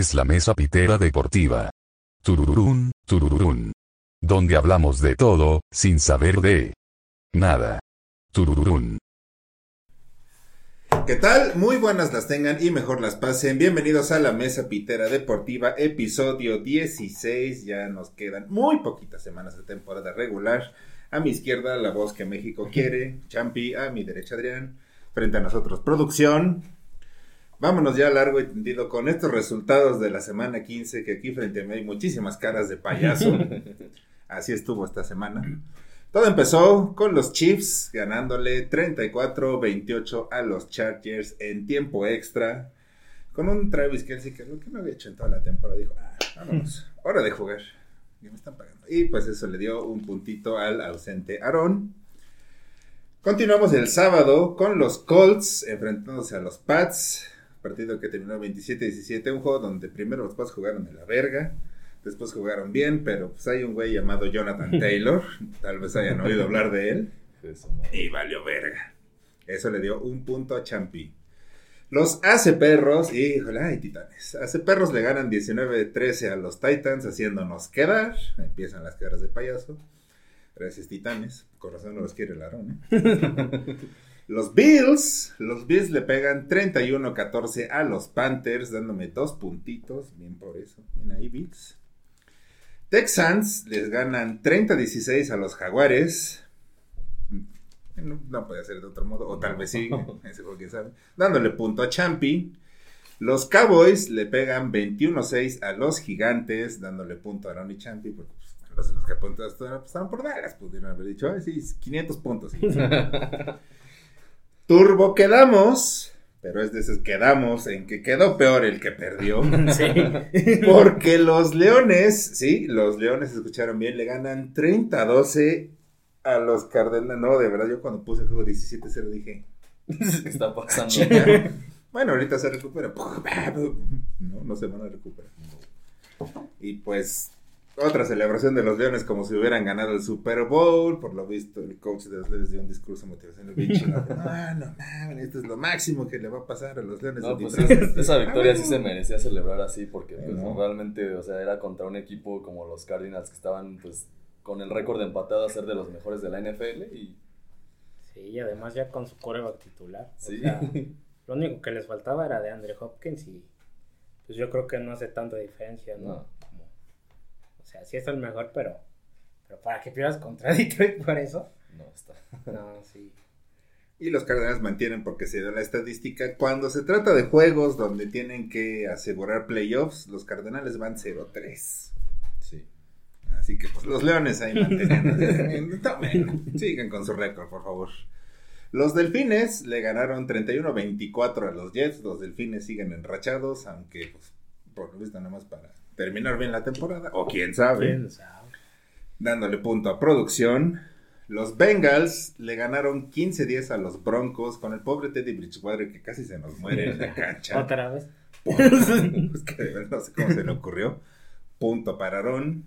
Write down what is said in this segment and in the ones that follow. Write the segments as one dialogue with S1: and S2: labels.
S1: es la mesa pitera deportiva. Turururún, turururún. Donde hablamos de todo, sin saber de nada. Turururún.
S2: ¿Qué tal? Muy buenas las tengan y mejor las pasen. Bienvenidos a la Mesa Pitera Deportiva, episodio 16. Ya nos quedan muy poquitas semanas de temporada regular. A mi izquierda, la voz que México quiere, Champi. A mi derecha, Adrián. Frente a nosotros, producción. Vámonos ya largo y tendido con estos resultados de la semana 15, que aquí frente a mí hay muchísimas caras de payaso. Así estuvo esta semana. Todo empezó con los Chiefs ganándole 34-28 a los Chargers en tiempo extra. Con un Travis Kelsey que lo que no había hecho en toda la temporada dijo, ah, vámonos, hora de jugar. Y me están pagando. Y pues eso le dio un puntito al ausente Aaron. Continuamos el sábado con los Colts enfrentándose a los Pats. Partido que terminó 27-17. Un juego donde primero los Pats jugaron de la verga. Después jugaron bien, pero pues hay un güey llamado Jonathan Taylor. Tal vez hayan oído hablar de él. Y valió verga. Eso le dio un punto a Champi. Los Ace Perros, híjole, ay, titanes. Ace Perros le ganan 19-13 a los Titans, haciéndonos quedar. Empiezan las caras de payaso. Gracias, titanes. Corazón no los quiere el Aarón, ¿eh? Los Bills, los Bills le pegan 31-14 a los Panthers, dándome dos puntitos. Bien por eso. Bien ahí, Bills. Texans les ganan 30-16 a los Jaguares. No, no, puede ser de otro modo, o tal vez sí, ese quién sabe. Dándole punto a Champi. Los Cowboys le pegan 21-6 a los Gigantes, dándole punto a y Champi, porque pues, los, los que apuntaron pues, estaban por Dallas, pudieron haber dicho, ay, sí, 500 puntos. Sí. Turbo quedamos, pero es de esos quedamos en que quedó peor el que perdió.
S3: Sí.
S2: Porque los Leones, sí, los Leones escucharon bien, le ganan 30-12 a los Cardenales. No, de verdad, yo cuando puse el juego 17-0 dije,
S4: ¿Qué está pasando?
S2: "Chinga". bueno, ahorita se recupera. No, no se van a recuperar. Y pues, otra celebración de los Leones como si hubieran ganado el Super Bowl. Por lo visto, el coach de los Leones dio un discurso motivacional bien. No, no mames, esto es lo máximo que le va a pasar a los Leones.
S4: No,
S2: de
S4: pues
S2: Detroit".
S4: esa victoria sí
S2: Ah,
S4: se merecía celebrar así porque pues
S2: No.
S4: realmente, o sea, era contra un equipo como los Cardinals que estaban pues con el récord de empatado a ser de los mejores de la NFL y
S3: Sí, y además ya con su coreback titular. O
S4: sí.
S3: sea, lo único que les faltaba era de Andre Hopkins y pues yo creo que no hace tanta diferencia, ¿no?
S4: No.
S3: O sea, sí es el mejor, pero, pero para que pierdas contra Detroit por eso.
S4: no está.
S3: No, sí.
S2: Y los Cardenales mantienen porque se dio la estadística. Cuando se trata de juegos donde tienen que asegurar playoffs, los Cardenales van 0-3.
S4: Sí.
S2: Así que pues los Leones ahí manteniendo. Tomen, sigan con su récord, por favor. Los Delfines le ganaron 31-24 a los Jets. Los Delfines siguen enrachados, aunque pues por lo visto nada más para terminar bien la temporada. O quién sabe.
S3: ¿Quién sabe?
S2: dándole punto a producción. Los Bengals le ganaron 15-10 a los Broncos con el pobre Teddy Bridgewater que casi se nos muere en la cancha.
S3: Otra vez.
S2: Que de verdad no sé cómo se le ocurrió. Punto para Aaron.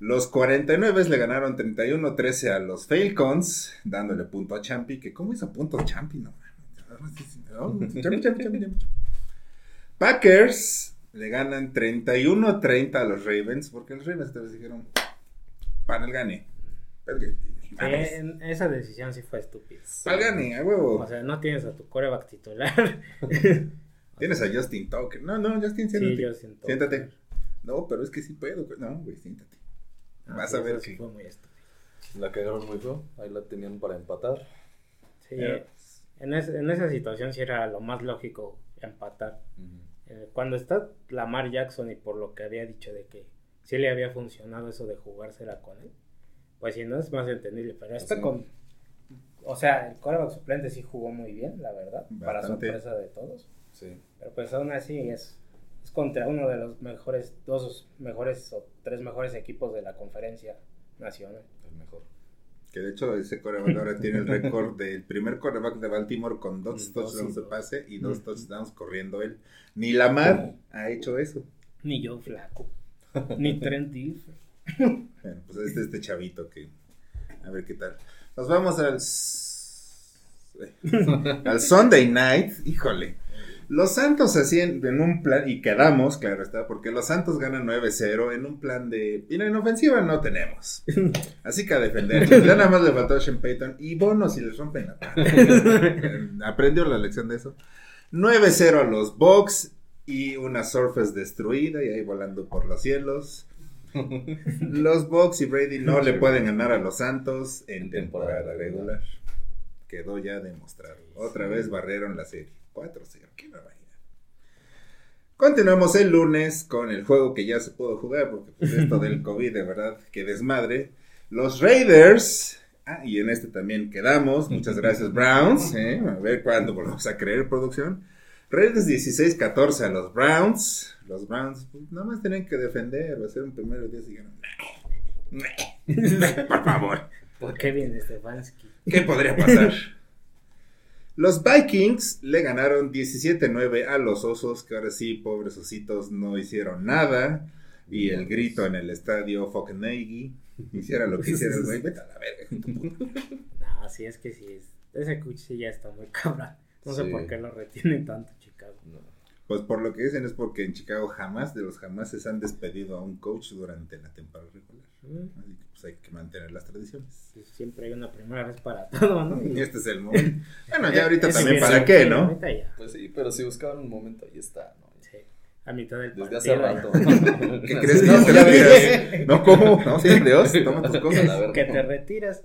S2: Los 49 le ganaron 31-13 a los Falcons, dándole punto a Champi. Que ¿Cómo hizo punto Champi? No, Champi, Champi, Champi. Packers le ganan 31-30 a los Ravens, porque los Ravens te dijeron, para el gane. Pero que-
S3: Sí,
S2: mames,
S3: en- esa decisión sí fue estúpida.
S2: Para el gane, a huevo.
S3: O sea, no tienes a tu coreback titular.
S2: Tienes a Justin Tucker. No, no, Justin, siéntate.
S3: Sí, siento.
S2: Siéntate. No, pero es que sí puedo. No, güey, siéntate.
S3: Ah,
S2: Vas
S3: sí,
S2: a ver que-
S3: fue muy estúpido.
S4: La cagaron muy feo. Ahí la tenían para empatar.
S3: Sí,
S2: Eh.
S3: en, es- en esa situación sí era lo más lógico empatar. Eh, Cuando está Lamar Jackson y por lo que había dicho de que sí le había funcionado eso de jugársela con él, pues si no es más entendible. Pero está
S2: Sí.
S3: con. O sea, el coreback suplente sí jugó muy bien, la verdad, para sorpresa de todos.
S4: Sí.
S3: Pero pues aún así es, es contra uno de los mejores, dos mejores o tres mejores equipos de la conferencia nacional.
S2: Que de hecho ese coreback ahora tiene el récord del primer coreback de Baltimore con dos touchdowns de pase y dos touchdowns corriendo él. Ni Lamar ha hecho eso.
S3: Ni Joe Flaco, ni Trent.
S2: Bueno, pues este este chavito que a ver qué tal. Nos vamos al al Sunday Night, híjole. Los Santos hacían en un plan, y quedamos, claro está, porque los Santos ganan 9-0 en un plan de. Y en ofensiva no tenemos. Así que a defender. Ya nada más le faltó a Sean Payton y bonos y les rompen la Aprendió la lección de eso. 9-0 a los Bucks y una Surface destruida y ahí volando por los cielos. Los Bucks y Brady no le pueden ganar a los Santos en temporada regular. Quedó ya demostrado. Otra vez barrieron la serie. 4-0. Qué barbaridad. Continuamos el lunes con el juego que ya se pudo jugar, porque pues esto del COVID, de verdad, que desmadre. Los Raiders. Ah, y en este también quedamos. Muchas gracias, Browns. ¿eh? A ver cuándo volvemos a creer producción. Raiders 16-14 a los Browns. Los Browns, pues, nada más tienen que defender hacer un primero día y Por favor.
S3: ¿Por qué viene Stefanski?
S2: ¿Qué podría pasar? Los Vikings le ganaron 17-9 a los Osos, que ahora sí, pobres ositos, no hicieron nada. Y el grito en el estadio, fuck hiciera lo que hiciera el güey, vete a la verga.
S3: No, sí, es que sí, ese coach sí ya está muy cabrón. No sé por qué lo retienen tanto Chicago.
S2: Pues por lo que dicen es porque en Chicago jamás de los jamás se han despedido a un coach durante la temporada regular. Mm. Así hay que mantener las tradiciones.
S3: siempre hay una primera vez para todo, ¿no?
S2: Y este es el momento. bueno, ya ahorita también para qué, ¿no?
S4: Pues sí, pero si buscaban un momento, ahí está, ¿no?
S3: Sí. A mitad del
S4: Desde hace rato.
S2: ¿Qué crees que no, te retiras? No, ¿cómo? No, sí, Dios, toma tus cosas.
S3: Que te retiras.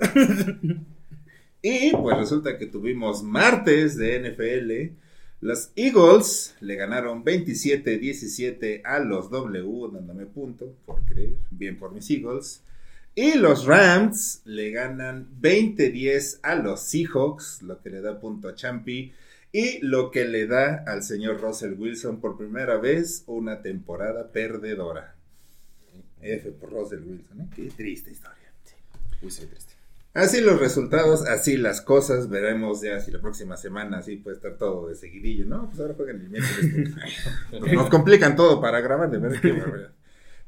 S2: y pues resulta que tuvimos martes de NFL los Eagles le ganaron 27-17 a los W, dándome punto, por creer, bien por mis Eagles. Y los Rams le ganan 20-10 a los Seahawks, lo que le da punto a Champi. Y lo que le da al señor Russell Wilson por primera vez una temporada perdedora. F por Russell Wilson, ¿eh? Qué triste historia.
S4: Muy triste.
S2: Así los resultados, así las cosas. Veremos ya si la próxima semana así puede estar todo de seguidillo. No, pues ahora juegan el miércoles. nos complican todo para grabar, de verdad.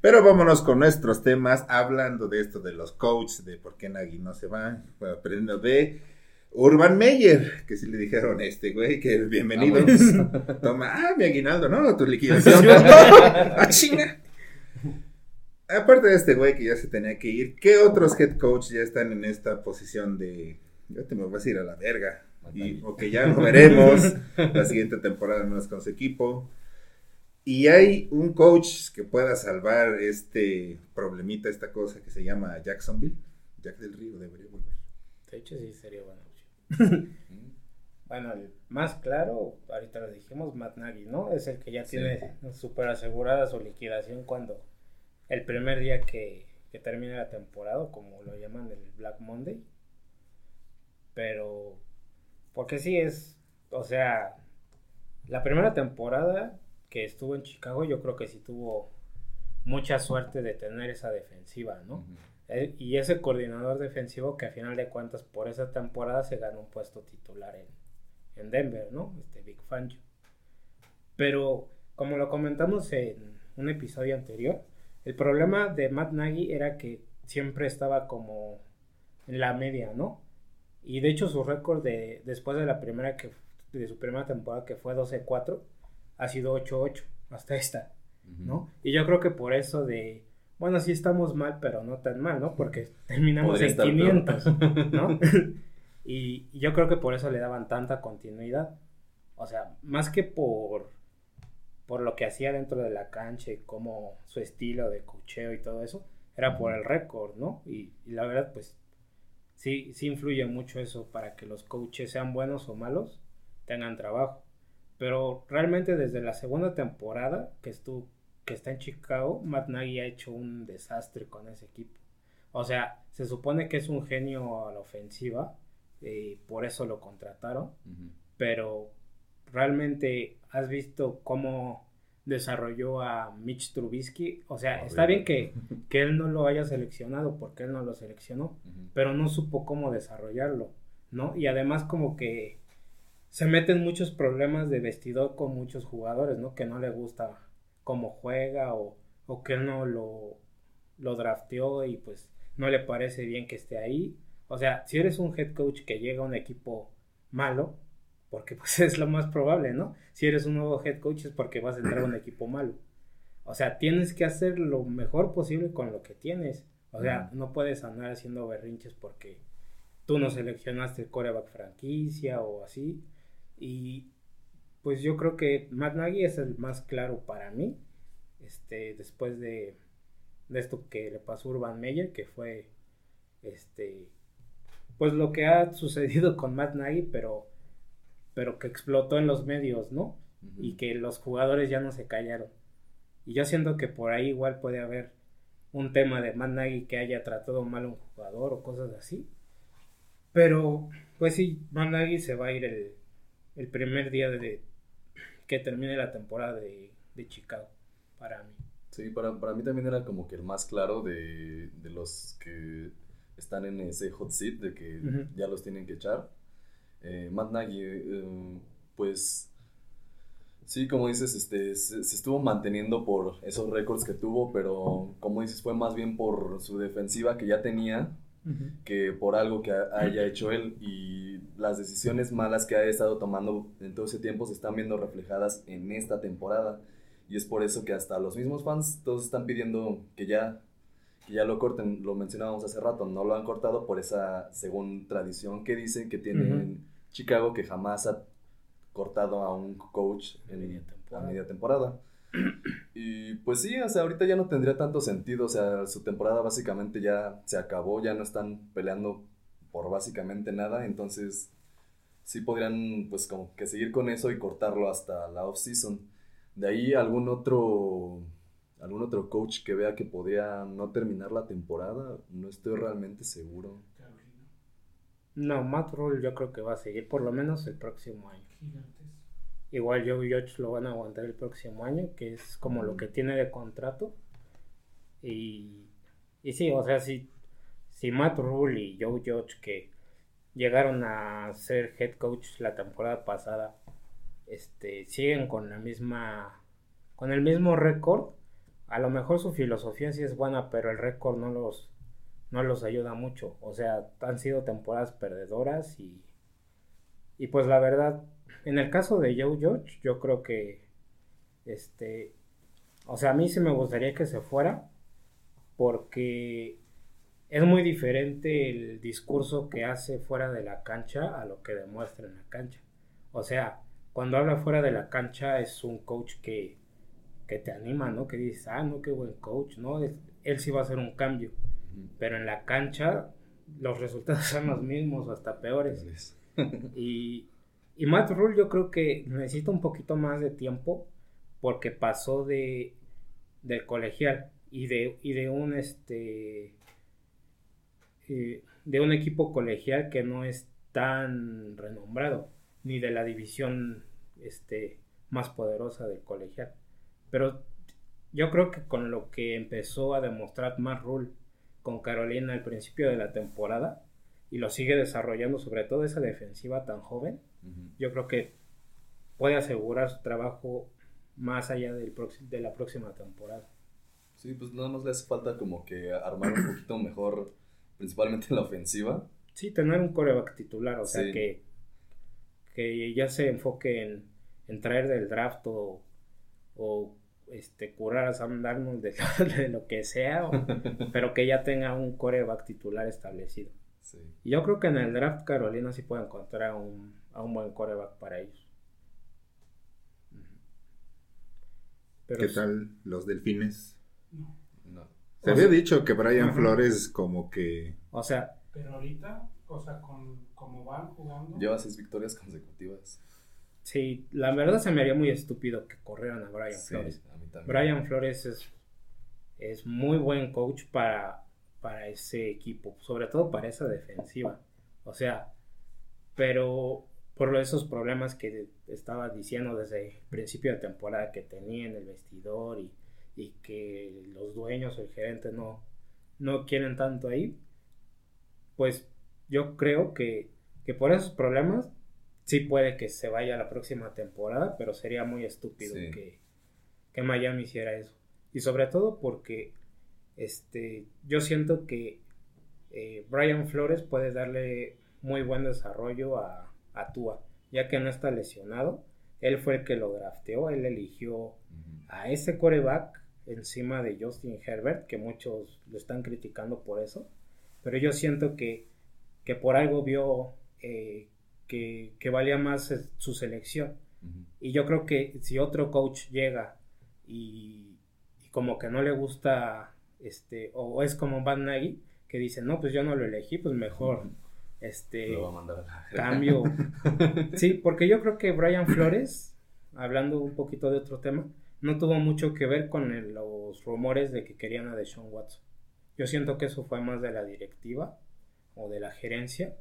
S2: Pero vámonos con nuestros temas, hablando de esto de los coaches, de por qué Nagui no se va, aprendiendo de Urban Meyer, que si le dijeron este güey, que bienvenido. Ah, Toma, ah, mi aguinaldo, ¿no? Tu liquidación. ¡Ah, chinga! aparte de este güey que ya se tenía que ir, ¿qué otros head coach ya están en esta posición de, yo te me voy a ir a la verga? Y, o que ya lo veremos la siguiente temporada no es con su equipo. Y hay un coach que pueda salvar este problemita, esta cosa que se llama Jacksonville. Jack del Río debería volver.
S3: De hecho, sí sería bueno. bueno, el más claro, ahorita lo dijimos, Matt Nagy, ¿no? Es el que ya tiene súper asegurada su liquidación cuando el primer día que, que termine la temporada, como lo llaman el Black Monday. Pero, porque sí es, o sea, la primera temporada que estuvo en Chicago, yo creo que sí tuvo mucha suerte de tener esa defensiva, ¿no? Eh, y ese coordinador defensivo que a final de cuentas por esa temporada se ganó un puesto titular en, en Denver, ¿no? Este Big Fangio. Pero como lo comentamos en un episodio anterior, el problema de Matt Nagy era que siempre estaba como en la media, ¿no? Y de hecho su récord de después de la primera que de su primera temporada que fue 12-4 ha sido 8-8 hasta esta, ¿no? Y yo creo que por eso de bueno, sí estamos mal, pero no tan mal, ¿no? Porque terminamos en 500, ¿no? y yo creo que por eso le daban tanta continuidad. O sea, más que por por lo que hacía dentro de la cancha y como su estilo de cocheo y todo eso, era por el récord, ¿no? Y, la verdad, pues sí, sí influye mucho eso para que los coaches sean buenos o malos, tengan trabajo. Pero realmente desde la segunda temporada que estuvo, que está en Chicago, Matt Nagy ha hecho un desastre con ese equipo. O sea, se supone que es un genio a la ofensiva y por eso lo contrataron, pero realmente has visto cómo desarrolló a Mitch Trubisky. O sea, está bien que, que, él no lo haya seleccionado porque él no lo seleccionó, pero no supo cómo desarrollarlo, ¿no? Y además como que se meten muchos problemas de vestidor con muchos jugadores, ¿no? Que no le gusta cómo juega o, o que no lo, lo drafteó y pues no le parece bien que esté ahí. O sea, si eres un head coach que llega a un equipo malo, porque pues es lo más probable, ¿no? Si eres un nuevo head coach es porque vas a entrar a un equipo malo. O sea, tienes que hacer lo mejor posible con lo que tienes. O sea, no puedes andar haciendo berrinches porque tú no seleccionaste el coreback franquicia o así. Y pues yo creo que Matt Nagy es el más claro para mí. Este, después de, de esto que le pasó a Urban Meyer, que fue este pues lo que ha sucedido con Matt Nagy, pero pero que explotó en los medios, ¿no? Y que los jugadores ya no se callaron. Y yo siento que por ahí igual puede haber un tema de Matt Nagy que haya tratado mal a un jugador o cosas así. Pero, pues sí, Matt Nagy se va a ir el, primer día de que termine la temporada de, Chicago, para mí.
S4: Sí, para, mí también era como que el más claro de, los que están en ese hot seat, de que ya los tienen que echar. Eh, Matt Nagy, eh, pues sí, como dices, este, se, estuvo manteniendo por esos récords que tuvo, pero como dices, fue más bien por su defensiva que ya tenía que por algo que haya hecho él y las decisiones malas que ha estado tomando en todo ese tiempo se están viendo reflejadas en esta temporada. Y es por eso que hasta los mismos fans todos están pidiendo que ya que ya lo corten, lo mencionábamos hace rato, no lo han cortado por esa según tradición que dicen que tienen Chicago que jamás ha cortado a un coach en la media temporada. Y pues sí, o sea, ahorita ya no tendría tanto sentido, o sea, su temporada básicamente ya se acabó, ya no están peleando por básicamente nada, entonces sí podrían pues como que seguir con eso y cortarlo hasta la off-season. De ahí algún otro algún otro coach que vea que podría no terminar la temporada, no estoy realmente seguro.
S3: No, Matt Rule yo creo que va a seguir por lo menos el próximo año. Igual Joe Judge lo van a aguantar el próximo año, que es como lo que tiene de contrato. Y, y sí, o sea, si, si Matt Rule y Joe Judge que llegaron a ser head coach la temporada pasada, este, siguen con la misma, con el mismo récord, a lo mejor su filosofía sí es buena, pero el récord no los, no los ayuda mucho. O sea, han sido temporadas perdedoras y, y pues la verdad, en el caso de Joe Judge, yo creo que, este, o sea, a mí sí me gustaría que se fuera porque es muy diferente el discurso que hace fuera de la cancha a lo que demuestra en la cancha. O sea, cuando habla fuera de la cancha es un coach que, que te anima, ¿no? Que dices, ah, no, qué buen coach, ¿no? él sí va a hacer un cambio. Pero en la cancha los resultados son los mismos o hasta peores. y, y Matt Rule yo creo que necesita un poquito más de tiempo porque pasó de del colegial y de, y de un este eh, de un equipo colegial que no es tan renombrado ni de la división este más poderosa del colegial. Pero yo creo que con lo que empezó a demostrar Matt Rule con Carolina al principio de la temporada y lo sigue desarrollando sobre todo esa defensiva tan joven yo creo que puede asegurar su trabajo más allá del de la próxima temporada.
S4: Sí, pues nada más le hace falta como que armar un poquito mejor, principalmente en la ofensiva.
S3: Sí, tener un coreback titular, o sea, que, que ya se enfoque en, en traer del draft o, o este, curar a Sam Darnold de, lo que sea, pero que ya tenga un coreback titular establecido. Sí. Yo creo que en el draft Carolina sí puede encontrar un, a un buen coreback para ellos.
S2: ¿Qué tal los delfines? No. Se había dicho que Brian Flores como que...
S3: O sea...
S5: Pero ahorita, o sea, con como van jugando...
S4: Lleva seis victorias consecutivas.
S3: Sí, la verdad se me haría muy estúpido que corrieran a Brian Flores. Brian Flores es, es muy buen coach para, para ese equipo, sobre todo para esa defensiva. O sea, pero por esos problemas que estaba diciendo desde el principio de temporada que tenía en el vestidor y, que los dueños o el gerente no, no quieren tanto ahí, pues yo creo que, por esos problemas sí puede que se vaya la próxima temporada, pero sería muy estúpido que, que, Miami hiciera eso. Y sobre todo porque este, yo siento que eh, Brian Flores puede darle muy buen desarrollo a, a ya que no está lesionado. Él fue el que lo drafteó, él eligió a ese coreback encima de Justin Herbert, que muchos lo están criticando por eso. Pero yo siento que, que por algo vio eh, que, que, valía más su selección. Y yo creo que si otro coach llega y, y, como que no le gusta, este, o es como Van Nagy, que dice, no, pues yo no lo elegí, pues mejor este cambio. sí, porque yo creo que Brian Flores, hablando un poquito de otro tema, no tuvo mucho que ver con los rumores de que querían a Deshaun Watson. Yo siento que eso fue más de la directiva o de la gerencia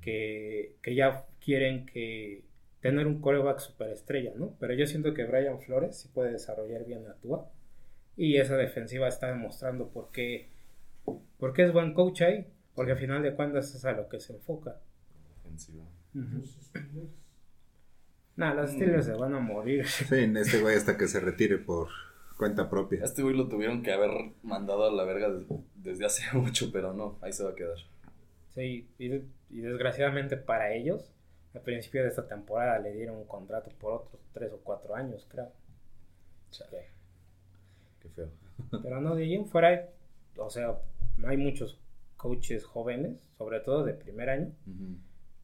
S3: que, que ya quieren que tener un coreback superestrella, ¿no? Pero yo siento que Brian Flores sí puede desarrollar bien la Tua y esa defensiva está demostrando por qué, por qué es buen coach ahí porque al final de cuentas es a lo que se enfoca. Ofensiva. Nah, los Steelers se van a morir.
S2: Sí, este güey hasta que se retire por cuenta propia.
S4: Este güey lo tuvieron que haber mandado a la verga desde hace mucho, pero no, ahí se va a quedar.
S3: Sí, y, desgraciadamente para ellos, al principio de esta temporada le dieron un contrato por otros tres o cuatro años, creo.
S4: Chale. Qué feo.
S3: Pero no, de ahí fuera, o sea, hay muchos coaches jóvenes, sobre todo de primer año,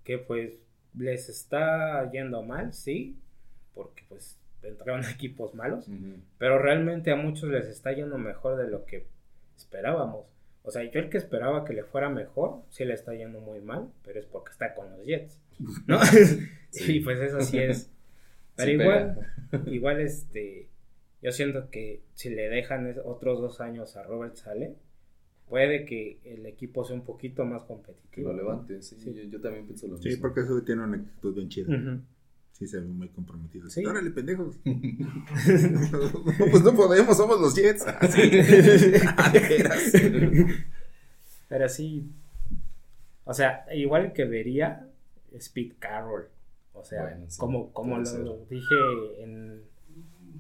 S3: que pues les está yendo mal, sí, porque pues entraron equipos malos, pero realmente a muchos les está yendo mejor de lo que esperábamos. O sea, yo el que esperaba que le fuera mejor, sí le está yendo muy mal, pero es porque está con los Jets, ¿no? sí, pues eso sí es. Pero igual, igual este, yo siento que si le dejan otros dos años a Robert Sale, puede que el equipo sea un poquito más competitivo.
S4: Que lo levante, sí, Yo, también pienso lo mismo.
S2: Sí, porque eso tiene una actitud bien chida. Sí, se ve muy comprometido. ¿Sí? Órale, pendejos. pues no podemos, somos los Jets.
S3: Ah, Pero sí. O sea, igual que vería Speed Carroll. O sea, como, como lo dije en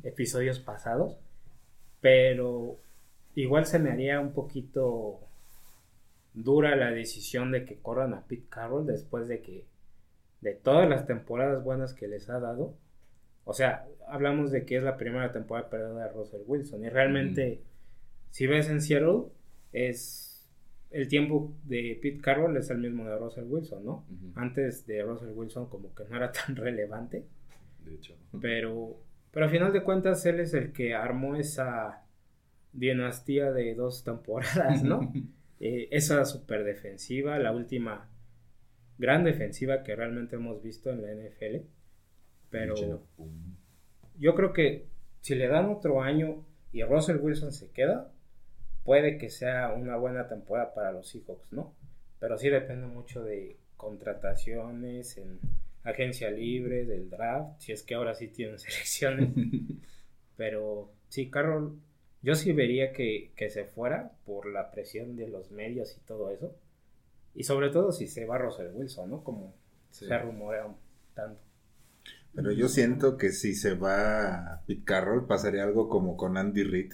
S3: episodios pasados. Pero igual se me haría un poquito dura la decisión de que corran a Pete Carroll después de que de todas las temporadas buenas que les ha dado. O sea, hablamos de que es la primera temporada perdida de Russell Wilson y realmente si ves en Seattle es el tiempo de Pete Carroll es el mismo de Russell Wilson, ¿no? Antes de Russell Wilson como que no era tan relevante.
S4: De hecho.
S3: Pero pero a final de cuentas él es el que armó esa dinastía de dos temporadas, ¿no? eh, esa super defensiva, la última gran defensiva que realmente hemos visto en la NFL. Pero yo creo que si le dan otro año y Russell Wilson se queda, puede que sea una buena temporada para los Seahawks, ¿no? Pero sí depende mucho de contrataciones en agencia libre, del draft, si es que ahora sí tienen selecciones. Pero sí, Carroll yo sí vería que, se fuera por la presión de los medios y todo eso. Y sobre todo si se va Russell Wilson, ¿no? Como se rumorea tanto.
S2: Pero yo siento que si se va Pete Carroll pasaría algo como con Andy Reid.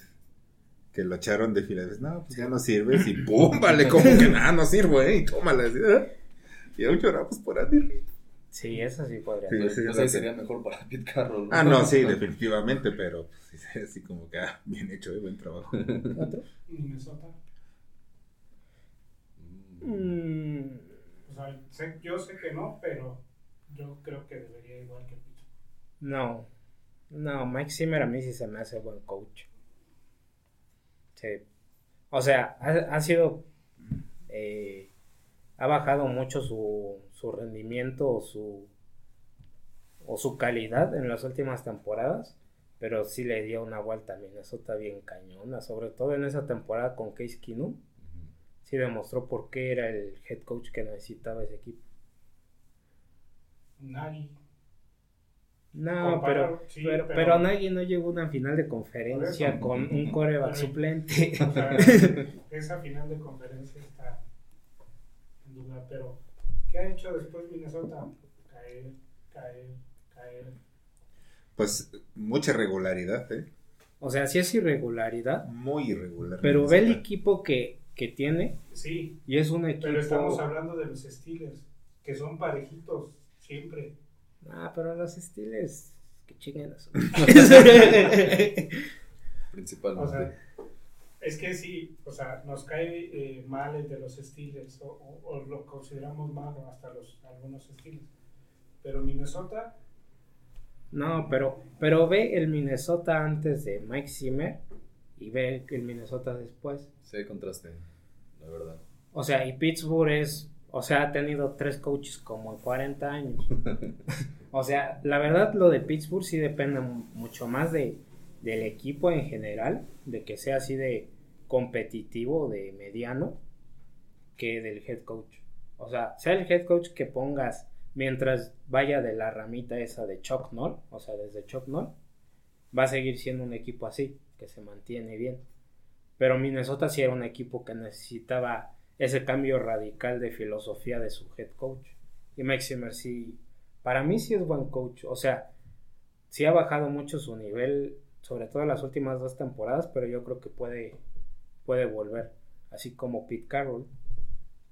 S2: Que lo echaron de Filadelfia. No, pues ya no sirves y ¡pum! Vale, como que nada, no sirvo, ¿eh? Y tómala. Y ahora lloramos por Andy Reid.
S3: Sí, eso sí podría
S4: ser. sería mejor para Pete Carroll.
S2: Ah, no, sí, definitivamente, pero pues, así como que, ah, bien hecho, eh, buen trabajo.
S5: ¿Otro? Minnesota. Mm. O sea, yo sé que no, pero yo creo que debería igual que Pete.
S3: No, no, Mike Zimmer a mí sí se me hace buen coach. Sí. O sea, ha, ha sido... Eh, ha bajado mucho su, su rendimiento o su, o su calidad en las últimas temporadas, pero sí le dio una vuelta a Minnesota bien cañona, sobre todo en esa temporada con Case Keenum. Sí demostró por qué era el head coach que necesitaba ese equipo.
S5: Nagy.
S3: No, pero, pero, Nagy no llegó a una final de conferencia con un coreback suplente.
S5: esa final de conferencia está en duda, pero ¿Qué ha hecho después Minnesota? Caer, caer, caer.
S2: Pues mucha regularidad, ¿eh?
S3: O sea, sí es irregularidad.
S2: Muy irregular.
S3: Pero ve el equipo que, que tiene.
S5: Sí.
S3: Y es un equipo.
S5: Pero estamos hablando de los Steelers, que son parejitos siempre.
S3: Ah, pero los Steelers, que chinguen eso.
S4: Principalmente.
S5: O sea, es que sí, o sea, nos cae eh, mal el de los Steelers, o, o- o lo consideramos malo hasta los algunos Steelers. Pero Minnesota,
S3: No, pero, pero ve el Minnesota antes de Mike Zimmer y ve el Minnesota después.
S4: Sí, hay contraste, la verdad.
S3: O sea, y Pittsburgh es, o sea, ha tenido tres coaches como en 40 años. o sea, la verdad lo de Pittsburgh sí depende mu- mucho más de, del equipo en general, de que sea así de competitivo, de mediano, que del head coach. O sea, sea el head coach que pongas mientras vaya de la ramita esa de Chuck Noll, o sea, desde Chuck Noll, va a seguir siendo un equipo así, que se mantiene bien. Pero Minnesota sí era un equipo que necesitaba ese cambio radical de filosofía de su head coach. Y Mike Zimmer sí, para mí sí es buen coach. O sea, sí ha bajado mucho su nivel, sobre todo en las últimas dos temporadas, pero yo creo que puede, puede volver, así como Pete Carroll.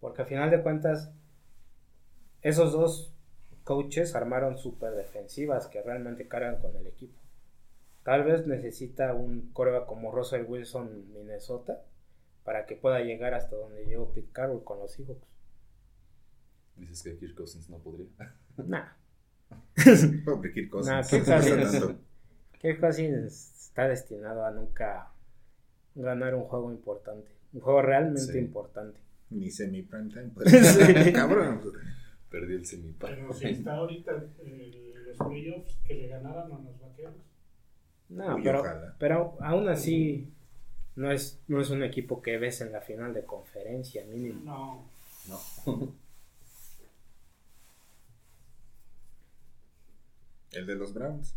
S3: Porque a final de cuentas, esos dos coaches armaron super defensivas que realmente cargan con el equipo. Tal vez necesita un coreback como Russell Wilson Minnesota para que pueda llegar hasta donde llegó Pete Carroll con los Seahawks.
S4: Dices que Kirk Cousins no podría.
S3: Nah,
S2: Pobre Kirk Cousins.
S3: nah, Kirk
S2: Está
S3: Cousins,
S2: dando.
S3: Kirk Cousins está destinado a nunca ganar un juego importante, un juego realmente
S4: Sí.
S3: importante.
S2: Ni semi prime time. pues. Cabrón.
S4: Perdí el semipar.
S5: pero si está ahorita eh, los playoffs que le ganaran a los vaqueros.
S3: No,
S2: Uy,
S3: pero, pero aún así no es, no es un equipo que ves en la final de conferencia mínimo.
S5: No,
S4: No.
S2: El de los Browns.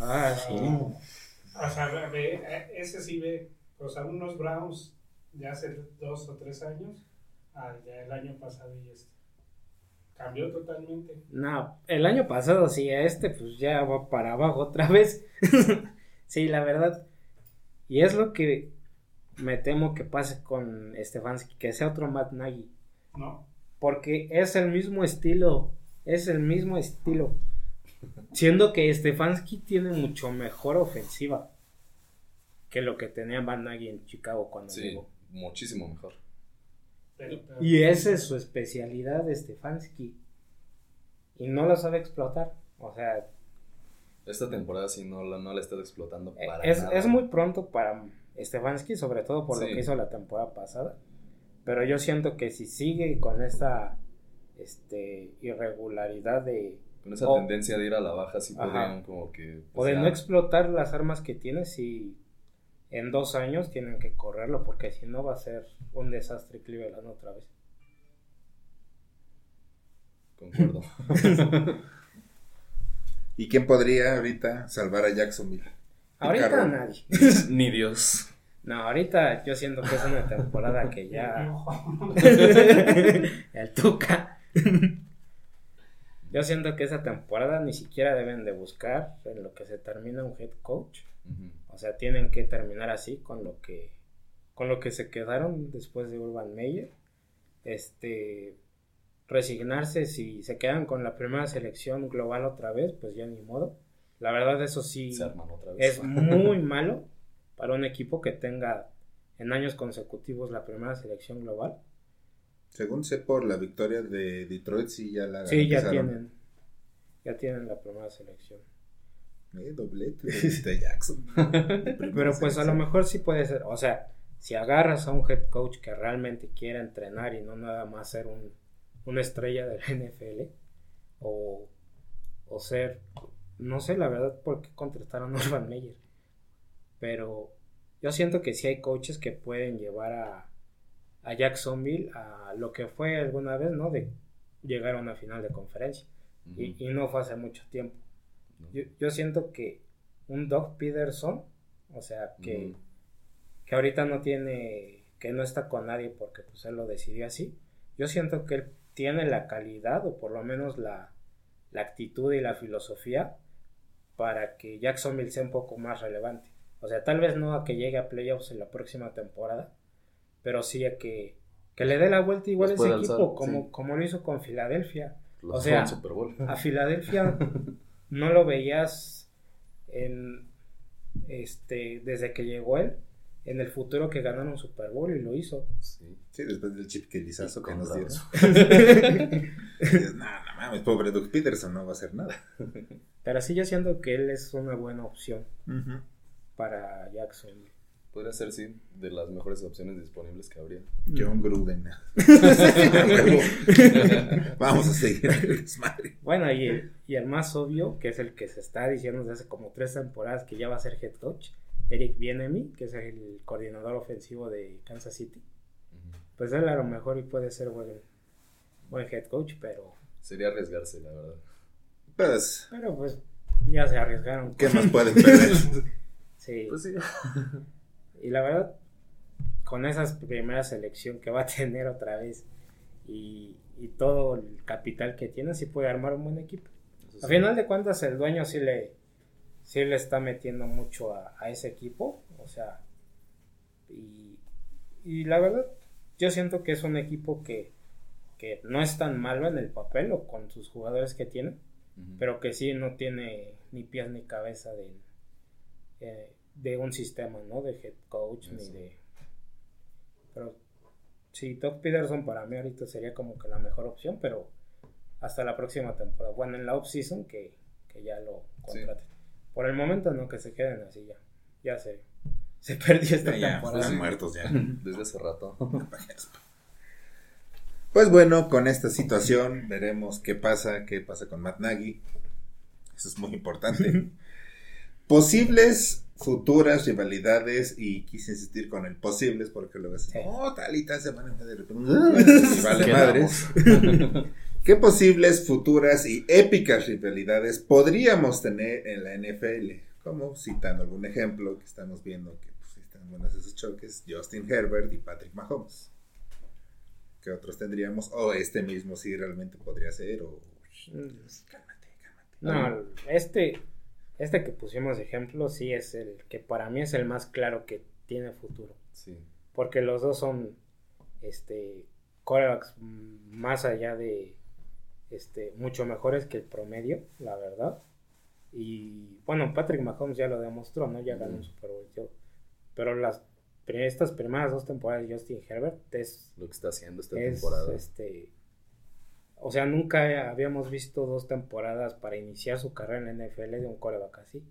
S3: Ah, sí.
S5: o sea, ve, eh, ese sí ve, o sea, unos Browns de hace dos o tres años al ya el año pasado y este. Cambió totalmente.
S3: No, el año pasado sí, este pues ya va para abajo otra vez. sí, la verdad. Y es lo que me temo que pase con Stefanski, que sea otro Matt Nagy.
S5: No,
S3: Porque es el mismo estilo, es el mismo estilo. Siendo que Stefanski tiene mucho mejor ofensiva que lo que tenía Nagy en Chicago cuando
S4: Sí,
S3: llegó.
S4: muchísimo mejor.
S5: pero, pero-
S3: Y esa es su especialidad de Stefanski. Y no lo sabe explotar. O sea,
S4: Esta temporada sí no la, no la estado explotando
S3: Eh,
S4: para
S3: es,
S4: nada.
S3: es muy pronto para Stefanski, sobre todo por lo que hizo la temporada pasada. Pero yo siento que si sigue con esta este, irregularidad de,
S4: Con esa
S3: o-
S4: tendencia de ir a la baja sí
S3: Ajá.
S4: podrían como que...
S3: o de
S4: pues,
S3: no explotar las armas que tiene, si en dos años tienen que correrlo, porque si no va a ser un desastre Cleveland otra vez.
S4: Concuerdo.
S2: ¿Y quién podría ahorita salvar a Jacksonville?
S3: Ahorita nadie.
S4: Ni Dios.
S3: No, ahorita yo siento que es una temporada que ya... El Tuca. Yo siento que esa temporada ni siquiera deben de buscar en lo que se termina un head coach. O sea, tienen que terminar así con lo que con lo que se quedaron después de Urban Meyer. Este resignarse si se quedan con la primera selección global otra vez, pues ya ni modo. La verdad eso sí
S4: otra vez.
S3: es muy malo para un equipo que tenga en años consecutivos la primera selección global.
S2: Según sé por la victoria de Detroit, sí ya la
S3: Sí, ya tienen. Ya tienen la primera selección.
S2: Eh, doblete de Jackson.
S3: Pero pues a lo mejor sí puede ser. O sea, si agarras a un head coach que realmente quiera entrenar y no nada más ser un, una estrella del NFL. O, o ser. No sé la verdad por qué contrataron a Urban Meyer. Pero yo siento que sí hay coaches que pueden llevar a, a Jacksonville a lo que fue alguna vez, ¿no? De llegar a una final de conferencia. Y, y no fue hace mucho tiempo. Yo, yo siento que un Doug Peterson, o sea, que, que ahorita no tiene, que no está con nadie porque pues él lo decidió así, yo siento que él tiene la calidad o por lo menos la, la actitud y la filosofía para que Jacksonville sea un poco más relevante. O sea, tal vez no a que llegue a playoffs en la próxima temporada, pero sí a que, que le dé la vuelta igual a
S4: Los
S3: ese equipo,
S4: alzar,
S3: como,
S4: sí.
S3: como lo hizo con Filadelfia. o sea, a Filadelfia no lo veías en este desde que llegó él en el futuro que ganaron un Super Bowl y lo hizo.
S2: Sí, sí después del chip que lizazo que nos dio. no, no mames, pobre Doug Peterson no va a hacer nada.
S3: Pero sí yo siento que él es una buena opción para Jackson.
S4: Podría ser, sí, de las mejores opciones disponibles que habría.
S2: John Gruden. Vamos a seguir.
S3: bueno, y el, y el más obvio, que es el que se está diciendo desde hace como tres temporadas que ya va a ser head coach, Eric Bienemi, que es el coordinador ofensivo de Kansas City. Pues él a lo mejor y puede ser buen, buen head coach, pero...
S4: Sería arriesgarse, la verdad.
S2: Pues...
S3: Pero pues ya se arriesgaron.
S2: ¿Qué más pueden perder?
S3: sí. Pues sí. Y la verdad, con esa primera selección que va a tener otra vez y, y todo el capital que tiene, sí puede armar un buen equipo. A final de cuentas, el dueño sí le sí le está metiendo mucho a, ese equipo. O sea, y, la verdad, yo siento que es un equipo que, no es tan malo en el papel o con sus jugadores que tiene, pero que sí no tiene ni pies ni cabeza de, eh, de un sistema, ¿no? De head coach ni de... Pero sí, Doug Peterson para mí ahorita sería como que la mejor opción, pero hasta la próxima temporada. Bueno, en la off-season que, ya lo contraten. Por el momento no, que se queden así ya. Ya se, se perdió esta
S2: ya, temporada. Están muertos ya.
S4: Desde hace rato.
S2: Pues bueno, con esta situación veremos qué pasa, qué pasa con Matt Nagy. Eso es muy importante. Posibles futuras rivalidades y quise insistir con el posibles porque luego es, oh, tal y tal se van a de repente, vale madres. ¿Qué posibles futuras y épicas rivalidades podríamos tener en la NFL? Como citando algún ejemplo que estamos viendo que pues, están buenos esos choques, Justin Herbert y Patrick Mahomes. ¿Qué otros tendríamos? O este mismo sí realmente podría ser, o...
S3: Cálmate, cálmate. No, este, este que pusimos ejemplo sí es el que para mí es el más claro que tiene futuro. Sí. Porque los dos son, este, corebacks más allá de este, mucho mejores que el promedio, la verdad. Y bueno, Patrick Mahomes ya lo demostró, ¿no? Ya ganó un Super Bowl. Pero las estas primeras dos temporadas de Justin Herbert es
S4: lo que está haciendo esta temporada.
S3: Este, o sea, nunca habíamos visto dos temporadas para iniciar su carrera en la NFL de un coreback así.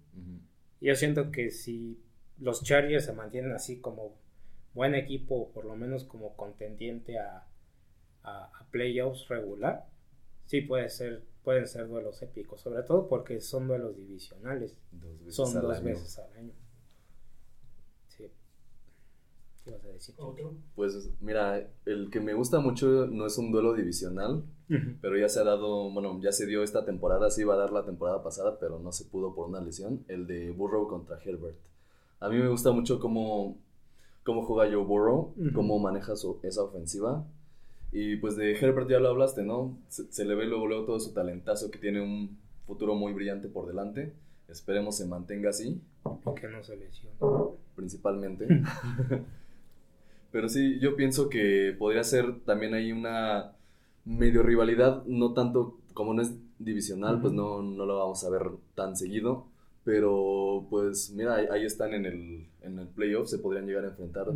S3: Y yo siento que si los Chargers se mantienen así como buen equipo, por lo menos como contendiente a, a playoffs regular, sí puede ser, pueden ser duelos épicos, sobre todo porque son duelos divisionales. son dos veces al año. Sí.
S4: ¿Qué vas a decir? Pues mira, el que me gusta mucho no es un duelo divisional, pero ya se ha dado, bueno, ya se dio esta temporada, sí iba a dar la temporada pasada, pero no se pudo por una lesión, el de Burrow contra Herbert. A mí me gusta mucho cómo, cómo juega Joe Burrow, cómo maneja su, esa ofensiva y pues de Herbert ya lo hablaste, ¿no? Se, le ve luego, luego todo su talentazo que tiene un futuro muy brillante por delante. Esperemos se mantenga así.
S3: Y que no se lesione.
S4: Principalmente. Pero sí, yo pienso que podría ser también ahí una medio rivalidad, no tanto como no es divisional, pues no, no lo vamos a ver tan seguido. Pero pues mira, ahí, están en el, en el playoff, se podrían llegar a enfrentar.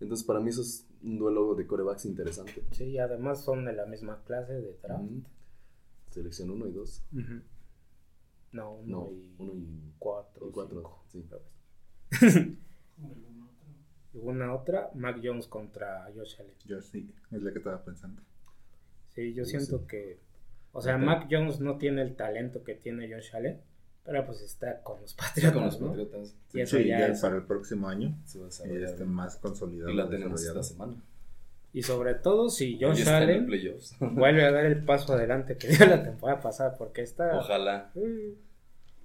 S4: Entonces para mí eso es un duelo de corebacks interesante.
S3: Sí, y además son de la misma clase de draft.
S4: Selección 1 y 2.
S3: No, 1
S4: y
S3: 4.
S4: 4, sí.
S3: Una otra, Mac Jones contra Josh Allen.
S2: Yo sí, es la que estaba pensando.
S3: Sí, yo siento que. O sea, Mac Jones no tiene el talento que tiene Josh Allen, pero pues está con los Patriotas.
S4: Con los Patriotas.
S2: Y eso ya, para el próximo año ya está más consolidado.
S4: Y la tenemos esta semana.
S3: Y sobre todo si Josh Allen vuelve a dar el paso adelante que dio la temporada pasada, porque está...
S4: Ojalá. Mm.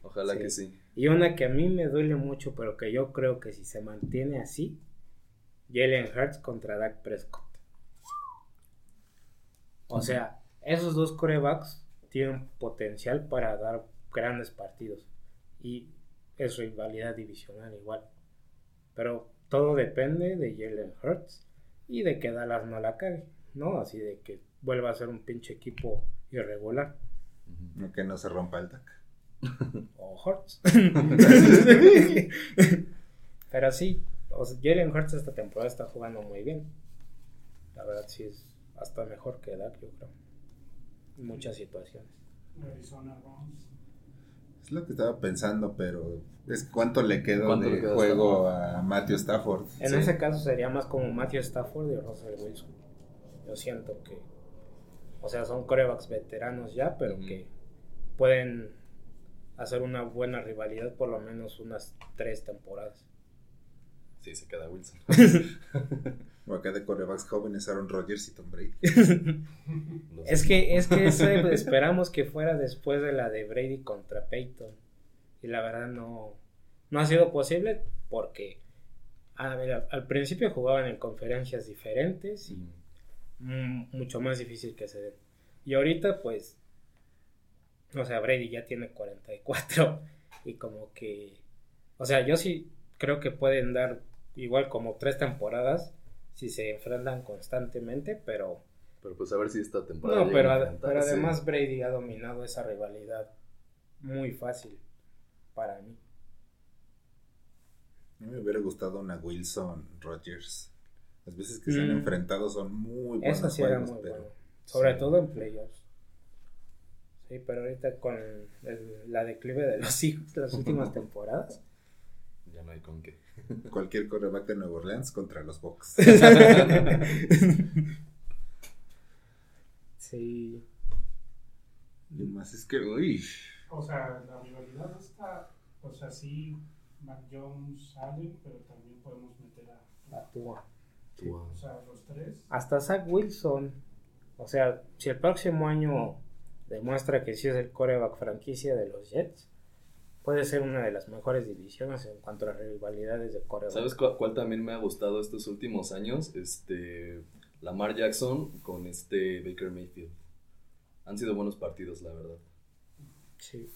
S4: Ojalá que sí.
S3: Y una que a mí me duele mucho, pero que yo creo que si se mantiene así, Jalen Hurts contra Dak Prescott. O sea, esos dos corebacks tienen potencial para dar grandes partidos. Y es rivalidad divisional igual. Pero todo depende de Jalen Hurts y de que Dallas no la cague. ¿no? Así de que vuelva a ser un pinche equipo irregular.
S2: Que no se rompa el DAC.
S3: O Hurts. Pero sí, o sea, Jalen Hurts esta temporada está jugando muy bien. La verdad sí es hasta mejor que Dak, yo creo. En muchas situaciones.
S5: Arizona Rams.
S2: Es lo que estaba pensando, pero es cuánto le queda
S4: ¿Cuánto
S2: de
S4: le
S2: juego
S4: Stafford?
S2: a Matthew Stafford.
S3: En
S4: Sí.
S3: ese caso sería más como Matthew Stafford y Russell Wilson. Yo siento que, o sea, son corebacks veteranos ya, pero que pueden hacer una buena rivalidad por lo menos unas tres temporadas.
S4: Sí, se queda Wilson.
S2: O acá de corebacks jóvenes, Aaron Rodgers y Tom Brady.
S3: Es que, es que eso esperamos que fuera después de la de Brady contra Peyton. Y la verdad no, no ha sido posible porque a ver, al principio jugaban en conferencias diferentes y mm, mucho más difícil que se den. Y ahorita, pues, o sea, Brady ya tiene 44 y como que, o sea, yo sí creo que pueden dar igual como tres temporadas si se enfrentan constantemente, pero
S4: Pero pues a ver si esta temporada.
S3: no, pero, ad- pero además Brady ha dominado esa rivalidad muy fácil para mí.
S2: A mí me hubiera gustado una Wilson Rodgers. Las veces que se han
S3: Mm.
S2: enfrentado son muy buenos
S3: Eso sí era
S2: juegos,
S3: muy
S2: pero
S3: bueno. Sobre
S2: sí.
S3: todo en playoffs. Sí, pero ahorita con el- la declive de los Seahawks las últimas temporadas.
S4: Ya no hay con qué.
S2: cualquier coreback de Nueva Orleans contra los Bucks.
S3: sí.
S2: y más es que, uy,
S5: O sea, la rivalidad está, o sea, sí, Mac Jones sale, pero también podemos meter a,
S3: La Tua.
S4: Ah,
S5: o sea, los tres.
S3: Hasta Zach Wilson. O sea, si el próximo año demuestra que sí es el coreback franquicia de los Jets, puede ser una de las mejores divisiones en cuanto a rivalidades de coreback.
S4: ¿Sabes cuál, cuál también me ha gustado estos últimos años? Este. Lamar Jackson con este Baker Mayfield. Han sido buenos partidos, la verdad.
S3: Sí.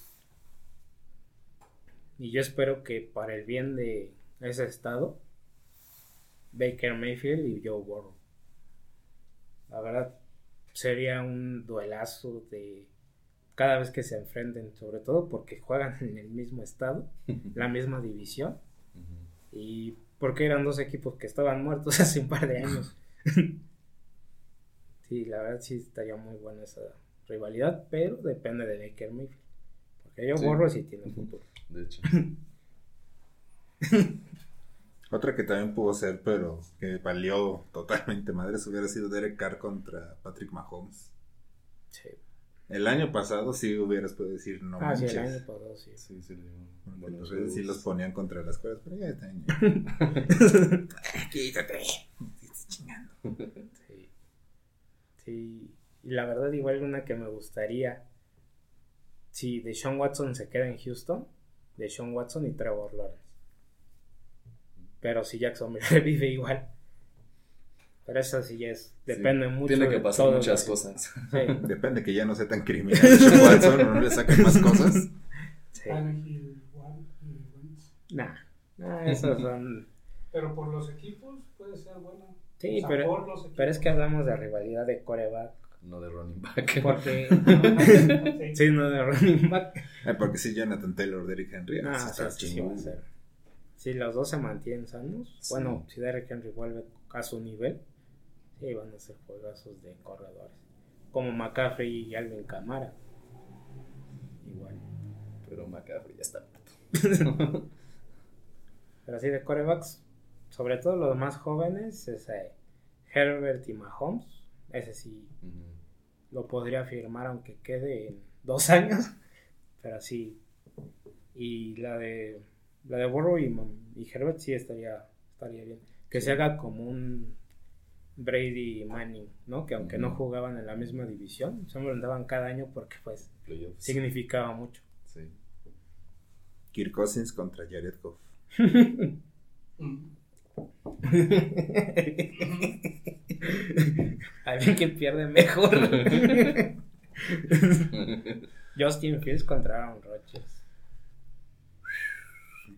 S3: Y yo espero que para el bien de ese estado, Baker Mayfield y Joe Burrow. La verdad, sería un duelazo de cada vez que se enfrenten, sobre todo porque juegan en el mismo estado, la misma división, y porque eran dos equipos que estaban muertos hace un par de años. sí, la verdad sí estaría muy buena esa rivalidad, pero depende de Baker Mayfield. Porque Joe
S4: Sí.
S3: Burrow sí tiene futuro.
S4: De hecho.
S2: otra que también pudo ser, pero que valió totalmente madres, hubiera sido Derek Carr contra Patrick Mahomes.
S3: Sí.
S2: El año pasado sí hubieras podido decir no
S3: Ah, sí, el año pasado sí.
S4: Sí, sí, buenos
S2: los redes sí los ponían contra las cuerdas, pero ya este año. Quítate. Estás chingando.
S3: Sí. Sí. Y la verdad, igual una que me gustaría. Si Deshaun Watson se queda en Houston, Deshaun Watson y Trevor Lawrence. Pero si Jacksonville revive igual. Pero eso sí ya es. Depende
S4: Sí,
S3: mucho.
S4: Tiene que
S3: de
S4: pasar
S3: todo
S4: muchas cosas.
S3: Sí.
S2: Depende que ya no sea tan criminal. Watson, no le saquen más cosas.
S3: sí. Nah. Nah, esos son.
S5: Pero por los equipos puede ser bueno.
S3: Sí,
S5: O sea,
S3: pero, pero es que hablamos de rivalidad de coreback.
S4: No de running back.
S3: Porque.
S5: Sí.
S3: sí, no de running back.
S2: Ay, porque si Jonathan Taylor, Derrick Henry.
S3: Ah,
S2: sí
S3: sí, sí, sí va a ser. Si los dos se mantienen sanos,
S4: Sí.
S3: bueno, si Derrick Henry vuelve a su nivel, sí van a ser juegazos de corredores. Como McCaffrey y Alvin Camara. Igual.
S4: Pero McCaffrey ya está muerto.
S3: Pero así de corebacks, sobre todo los más jóvenes, es eh, Herbert y Mahomes. Ese sí lo podría firmar aunque quede en dos años. Pero sí. Y la de la de Burrow y, y Herbert sí estaría, estaría bien. Que se haga como un Brady y Manning, ¿no? Que aunque no jugaban en la misma división, se enfrentaban cada año porque pues
S4: Playoffs.
S3: significaba mucho.
S4: Sí.
S2: Kirk Cousins contra Jared Goff.
S3: Alguien que pierde mejor. Justin Fields contra Aaron Rodgers.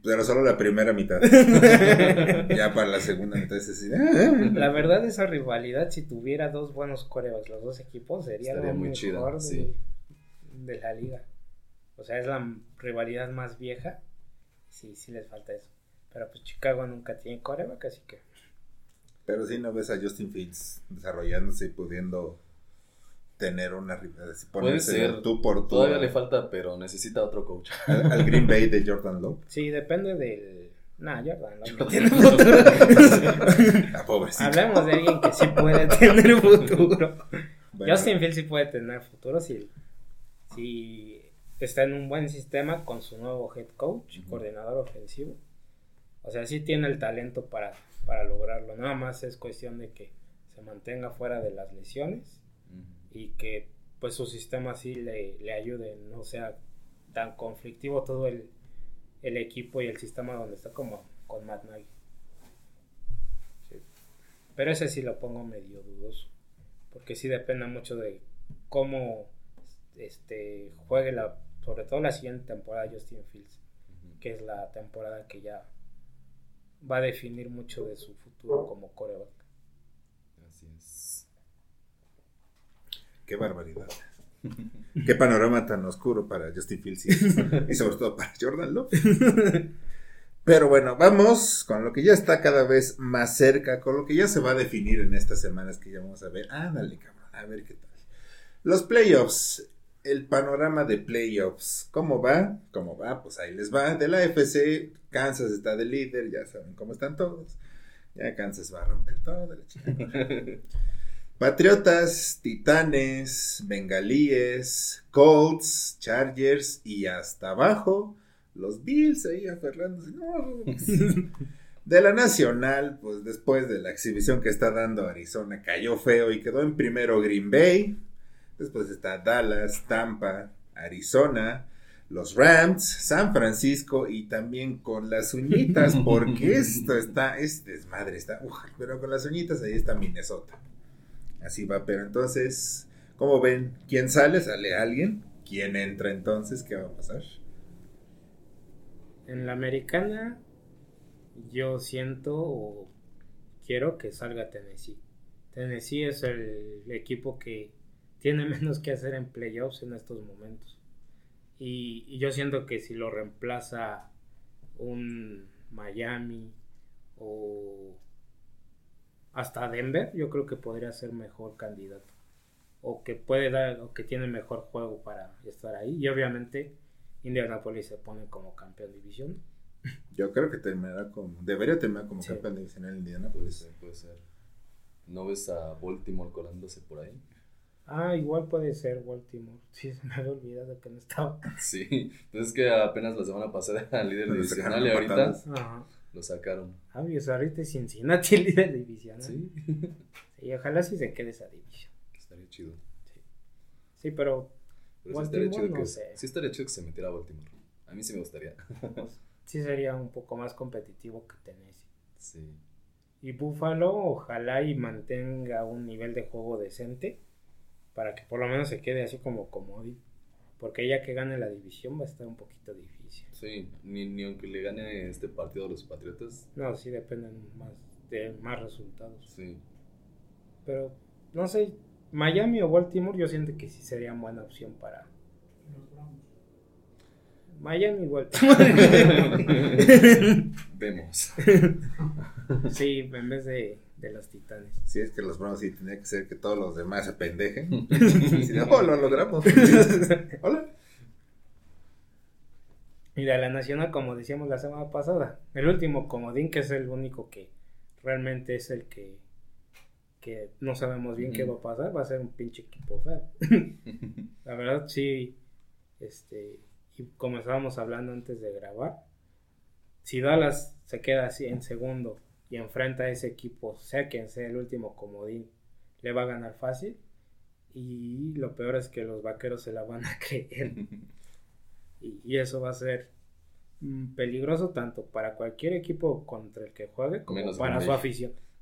S2: Pero solo la primera mitad. ya para la segunda mitad es así.
S3: La verdad, esa rivalidad, si tuviera dos buenos corebacks, los dos equipos, sería
S4: Estaría
S3: lo
S4: muy
S3: mejor
S4: chida,
S3: de,
S4: sí.
S3: de la liga. O sea, es la rivalidad más vieja. Sí, sí les falta eso. Pero pues Chicago nunca tiene coreback, así que.
S2: Pero sí no ves a Justin Fields desarrollándose y pudiendo tener una
S4: Puede ser.
S2: Tú por tú.
S4: Todavía le falta, pero necesita otro coach.
S2: al, al Green Bay de Jordan Love.
S3: Sí, depende del. Nah, Jordan, no, no tiene futuro.
S2: Pobrecito.
S3: Hablemos de alguien que sí puede tener futuro.
S2: Bueno,
S3: Justin Fields sí puede tener futuro si, si está en un buen sistema con su nuevo head coach, coordinador ofensivo. O sea, sí tiene el talento para, para lograrlo. Nada más es cuestión de que se mantenga fuera de las lesiones y que pues su sistema sí le, le ayude, no sea tan conflictivo todo el, el equipo y el sistema donde está como con Matt Nagy. Sí. Pero ese sí lo pongo medio dudoso, porque sí depende mucho de cómo este juegue la, sobre todo la siguiente temporada Justin Fields, que es la temporada que ya va a definir mucho de su futuro como coreback.
S4: Así es.
S2: Qué barbaridad. Qué panorama tan oscuro para Justin Fields y, sobre todo para Jordan Love. Pero bueno, vamos con lo que ya está cada vez más cerca, con lo que ya se va a definir en estas semanas que ya vamos a ver. Ándale, cabrón, a ver qué tal. Los playoffs, el panorama de playoffs, ¿cómo va? ¿Cómo va? Pues ahí les va. De la FC, Kansas está de líder, ya saben cómo están todos. Ya Kansas va a romper todo. la chingada. Patriotas, Titanes, Bengalíes, Colts, Chargers y hasta abajo los Bills ahí aferrándose. No, De la Nacional, pues después de la exhibición que está dando Arizona, cayó feo y quedó en primero Green Bay. Después está Dallas, Tampa, Arizona, los Rams, San Francisco y también con las uñitas, porque esto está, es desmadre, está, uf, pero con las uñitas ahí está Minnesota. Así va, pero entonces, ¿cómo ven? ¿Quién sale? ¿Sale alguien? ¿Quién entra entonces? ¿Qué va a pasar?
S3: En la americana, yo siento o quiero que salga Tennessee. Tennessee es el equipo que tiene menos que hacer en playoffs en estos momentos. Y, y yo siento que si lo reemplaza un Miami o hasta Denver, yo creo que podría ser mejor candidato. O que puede dar, o que tiene mejor juego para estar ahí. Y obviamente Indianapolis se pone como campeón división.
S2: Yo creo que terminará como, debería terminar como
S3: Sí.
S2: campeón divisional en
S4: Puede
S2: Indianapolis.
S4: ser, puede ser. ¿No ves a Baltimore colándose por ahí?
S3: Ah, igual puede ser Baltimore. Sí, se me había olvidado que no estaba.
S4: Sí, pues es que apenas la semana pasada era líder divisional y ahorita.
S3: Ajá.
S4: Lo sacaron.
S3: Ah, y eso ahorita es Cincinnati líder divisional.
S4: Sí,
S3: Sí, ojalá sí se quede esa división.
S4: estaría chido.
S3: Sí, pero
S4: Pero sí estaría,
S3: Baltimore,
S4: chido
S3: no
S4: que,
S3: sé.
S4: sí estaría chido que se metiera a Baltimore. A mí sí me gustaría.
S3: sí sería un poco más competitivo que Tennessee.
S4: Sí.
S3: Y Buffalo, ojalá y mantenga un nivel de juego decente para que por lo menos se quede así como comodín. Porque ya que gane la división va a estar un poquito difícil.
S4: Sí, ni, ni aunque le gane este partido a los Patriotas.
S3: No, sí dependen más de más resultados.
S4: Sí.
S3: Pero no sé, Miami o Baltimore yo siento que sí serían buena opción para
S5: Los Browns.
S3: Miami o Baltimore.
S4: Vemos.
S3: sí, en vez de, de los Titanes.
S2: Si es que los Browns sí tendría que ser que todos los demás se pendejen. Sí, oh, lo logramos. Hola.
S3: Y de la Nacional, como decíamos la semana pasada, el último comodín, que es el único que realmente es el que, que no sabemos bien qué va a pasar, va a ser un pinche equipo feo. la verdad, sí, este, y como estábamos hablando antes de grabar, si Dallas se queda así en segundo y enfrenta a ese equipo, sea quien sea el último comodín, le va a ganar fácil. Y lo peor es que los vaqueros se la van a creer. Y, y eso va a ser mm, peligroso tanto para cualquier equipo contra el que juegue como
S4: Menos
S3: para su afición.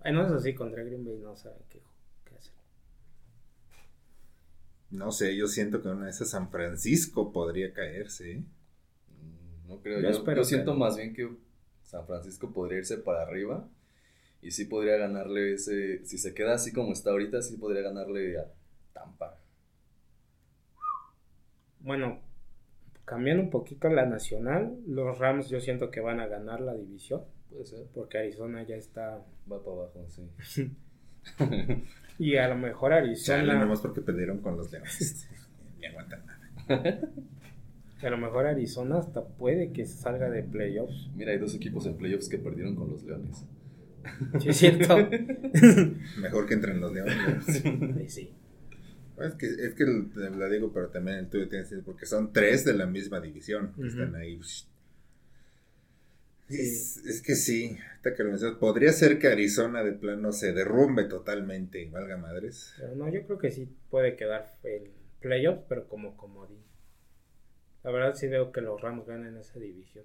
S3: bueno, eso sí, contra Green Bay no saben qué, qué hacer.
S2: No sé, yo siento que una de esas San Francisco podría caerse. ¿eh?
S4: No creo.
S3: Yo
S4: Yo,
S3: espero
S4: yo
S3: que
S4: siento
S3: no.
S4: más bien que San Francisco podría irse para arriba y sí podría ganarle ese. Si se queda así como está ahorita, sí podría ganarle a Tampa.
S3: Bueno, cambiando un poquito la nacional, los Rams yo siento que van a ganar la división,
S4: Puede ser.
S3: porque Arizona ya está...
S4: Va para abajo, sí.
S3: Y a lo mejor
S2: Chale,
S3: Arizona...
S2: nomás porque perdieron con los Leones. Ni aguantan nada.
S3: A lo mejor Arizona hasta puede que salga de playoffs.
S4: Mira, hay dos equipos en playoffs que perdieron con los Leones.
S3: Sí, es cierto.
S2: Mejor que entren los Leones.
S3: Sí, sí.
S2: Es que, es que la digo, pero también el tuyo tiene sentido, porque son tres de la misma división que están ahí. Es, es que sí, ahorita que lo mencionas, podría ser que Arizona de plano se derrumbe totalmente y valga madres.
S3: Pero no, yo creo que sí puede quedar en playoffs, pero como comodín. La verdad sí veo que los Rams ganan esa división.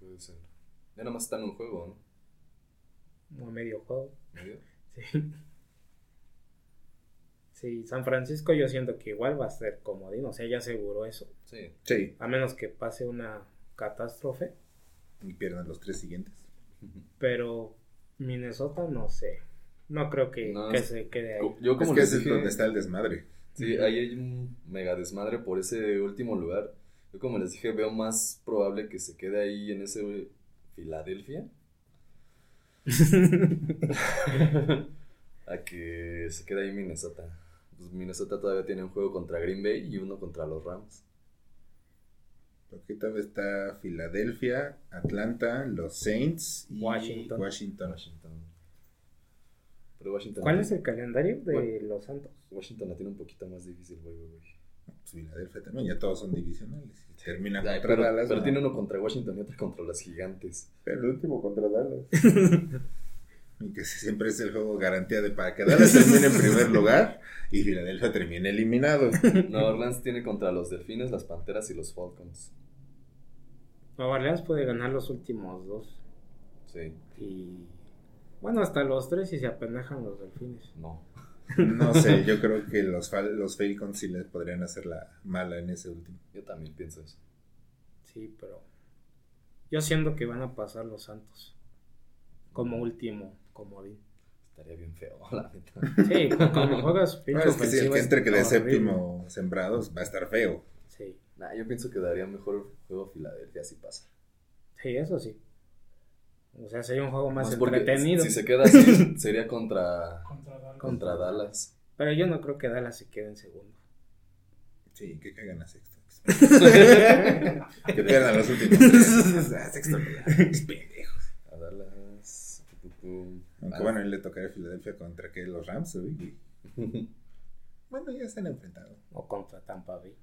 S4: Puede ser. Ya nada más están en un juego, ¿no?
S3: A medio juego.
S4: ¿Medio?
S3: Sí. Sí, San Francisco yo siento que igual va a ser comodín, o sea, ya aseguró eso.
S4: Sí.
S2: Sí,
S3: A menos que pase una catástrofe.
S2: y pierdan los tres siguientes.
S3: Pero Minnesota no sé. No creo que,
S4: No,
S3: que
S4: es-
S3: se quede ahí.
S4: Yo
S2: es
S4: como
S2: que
S4: les
S2: ese es
S4: dije,
S2: donde está el desmadre.
S4: sí, ahí hay un mega desmadre por ese último lugar. Yo como les dije, veo más probable que se quede ahí en ese Filadelfia a que se quede ahí Minnesota. Pues Minnesota todavía tiene un juego contra Green Bay y uno contra los Rams.
S2: Porque todavía está Filadelfia, Atlanta, los Saints y
S3: Washington.
S2: Washington.
S4: Washington. Pero Washington.
S3: ¿Cuál es el calendario de
S4: Bueno.
S3: los Santos?
S4: Washington la tiene un poquito más difícil, güey, güey, güey.
S2: Pues Filadelfia también, ya todos son divisionales. Y Termina
S4: Ay,
S2: contra
S4: pero,
S2: Dallas.
S4: pero
S2: ¿no?
S4: tiene uno contra Washington y otro contra las gigantes.
S2: Pero el último contra Dallas. y que siempre es el juego garantía de para que Dallas termine en primer lugar y Filadelfia termine eliminado.
S4: No, Orleans tiene contra los Delfines, las Panteras y los Falcons.
S3: Nueva Orleans puede ganar los últimos dos.
S4: Sí,
S3: Y bueno, hasta los tres si se apendejan los delfines.
S4: no.
S2: No sé, yo creo que los, los Falcons sí les podrían hacer la mala en ese último.
S4: Yo también pienso eso.
S3: Sí, pero yo siento que van a pasar los Santos como último comodín.
S4: Estaría bien feo, la neta.
S3: Sí, cuando juegas pinche
S2: No, es que si el
S3: ofensiva
S2: que entre que de séptimo sembrados va a estar feo.
S3: Sí,
S4: Nah, yo pienso que daría mejor juego Filadelfia si pasa.
S3: sí, eso sí. O sea, sería un juego más entretenido.
S4: Si se queda así, sería contra,
S5: Contra Dallas.
S4: contra Dallas.
S3: Pero yo no creo que Dallas se quede en segundo.
S2: Sí, que caigan a sexto. que pierdan los últimos tres. A sexto lugar. Qué pendejos.
S4: A Dallas.
S2: Aunque bueno, él le tocaría a Filadelfia contra que los Rams. uy, uy. Bueno, ya se han enfrentado.
S3: O contra Tampa Bay.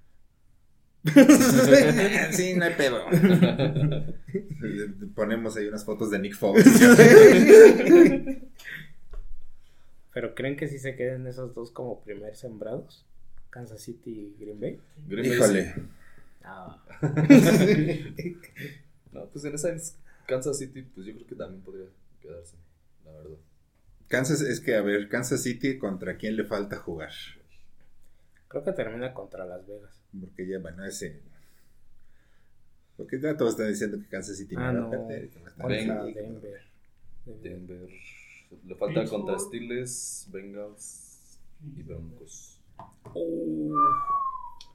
S2: sí, no hay pedo. Ponemos ahí unas fotos de Nick Foles.
S3: ¿Pero creen que sí se queden esos dos como primer sembrados? Kansas City y Green Bay.
S4: Green Bay
S2: Híjole.
S4: sí.
S3: Ah,
S4: No, pues en esa es Kansas City, pues yo creo que también podría quedarse, la verdad.
S2: Kansas, es que a ver, Kansas City contra quién le falta jugar.
S3: creo que termina contra Las Vegas.
S2: Porque ya, bueno, ese. Porque ya todos están diciendo que Kansas City
S3: Ah,
S2: no va
S3: no.
S2: a perder. ahí.
S3: Denver.
S4: Denver. Le falta
S5: Pittsburgh.
S4: contra Steelers, Bengals y Broncos.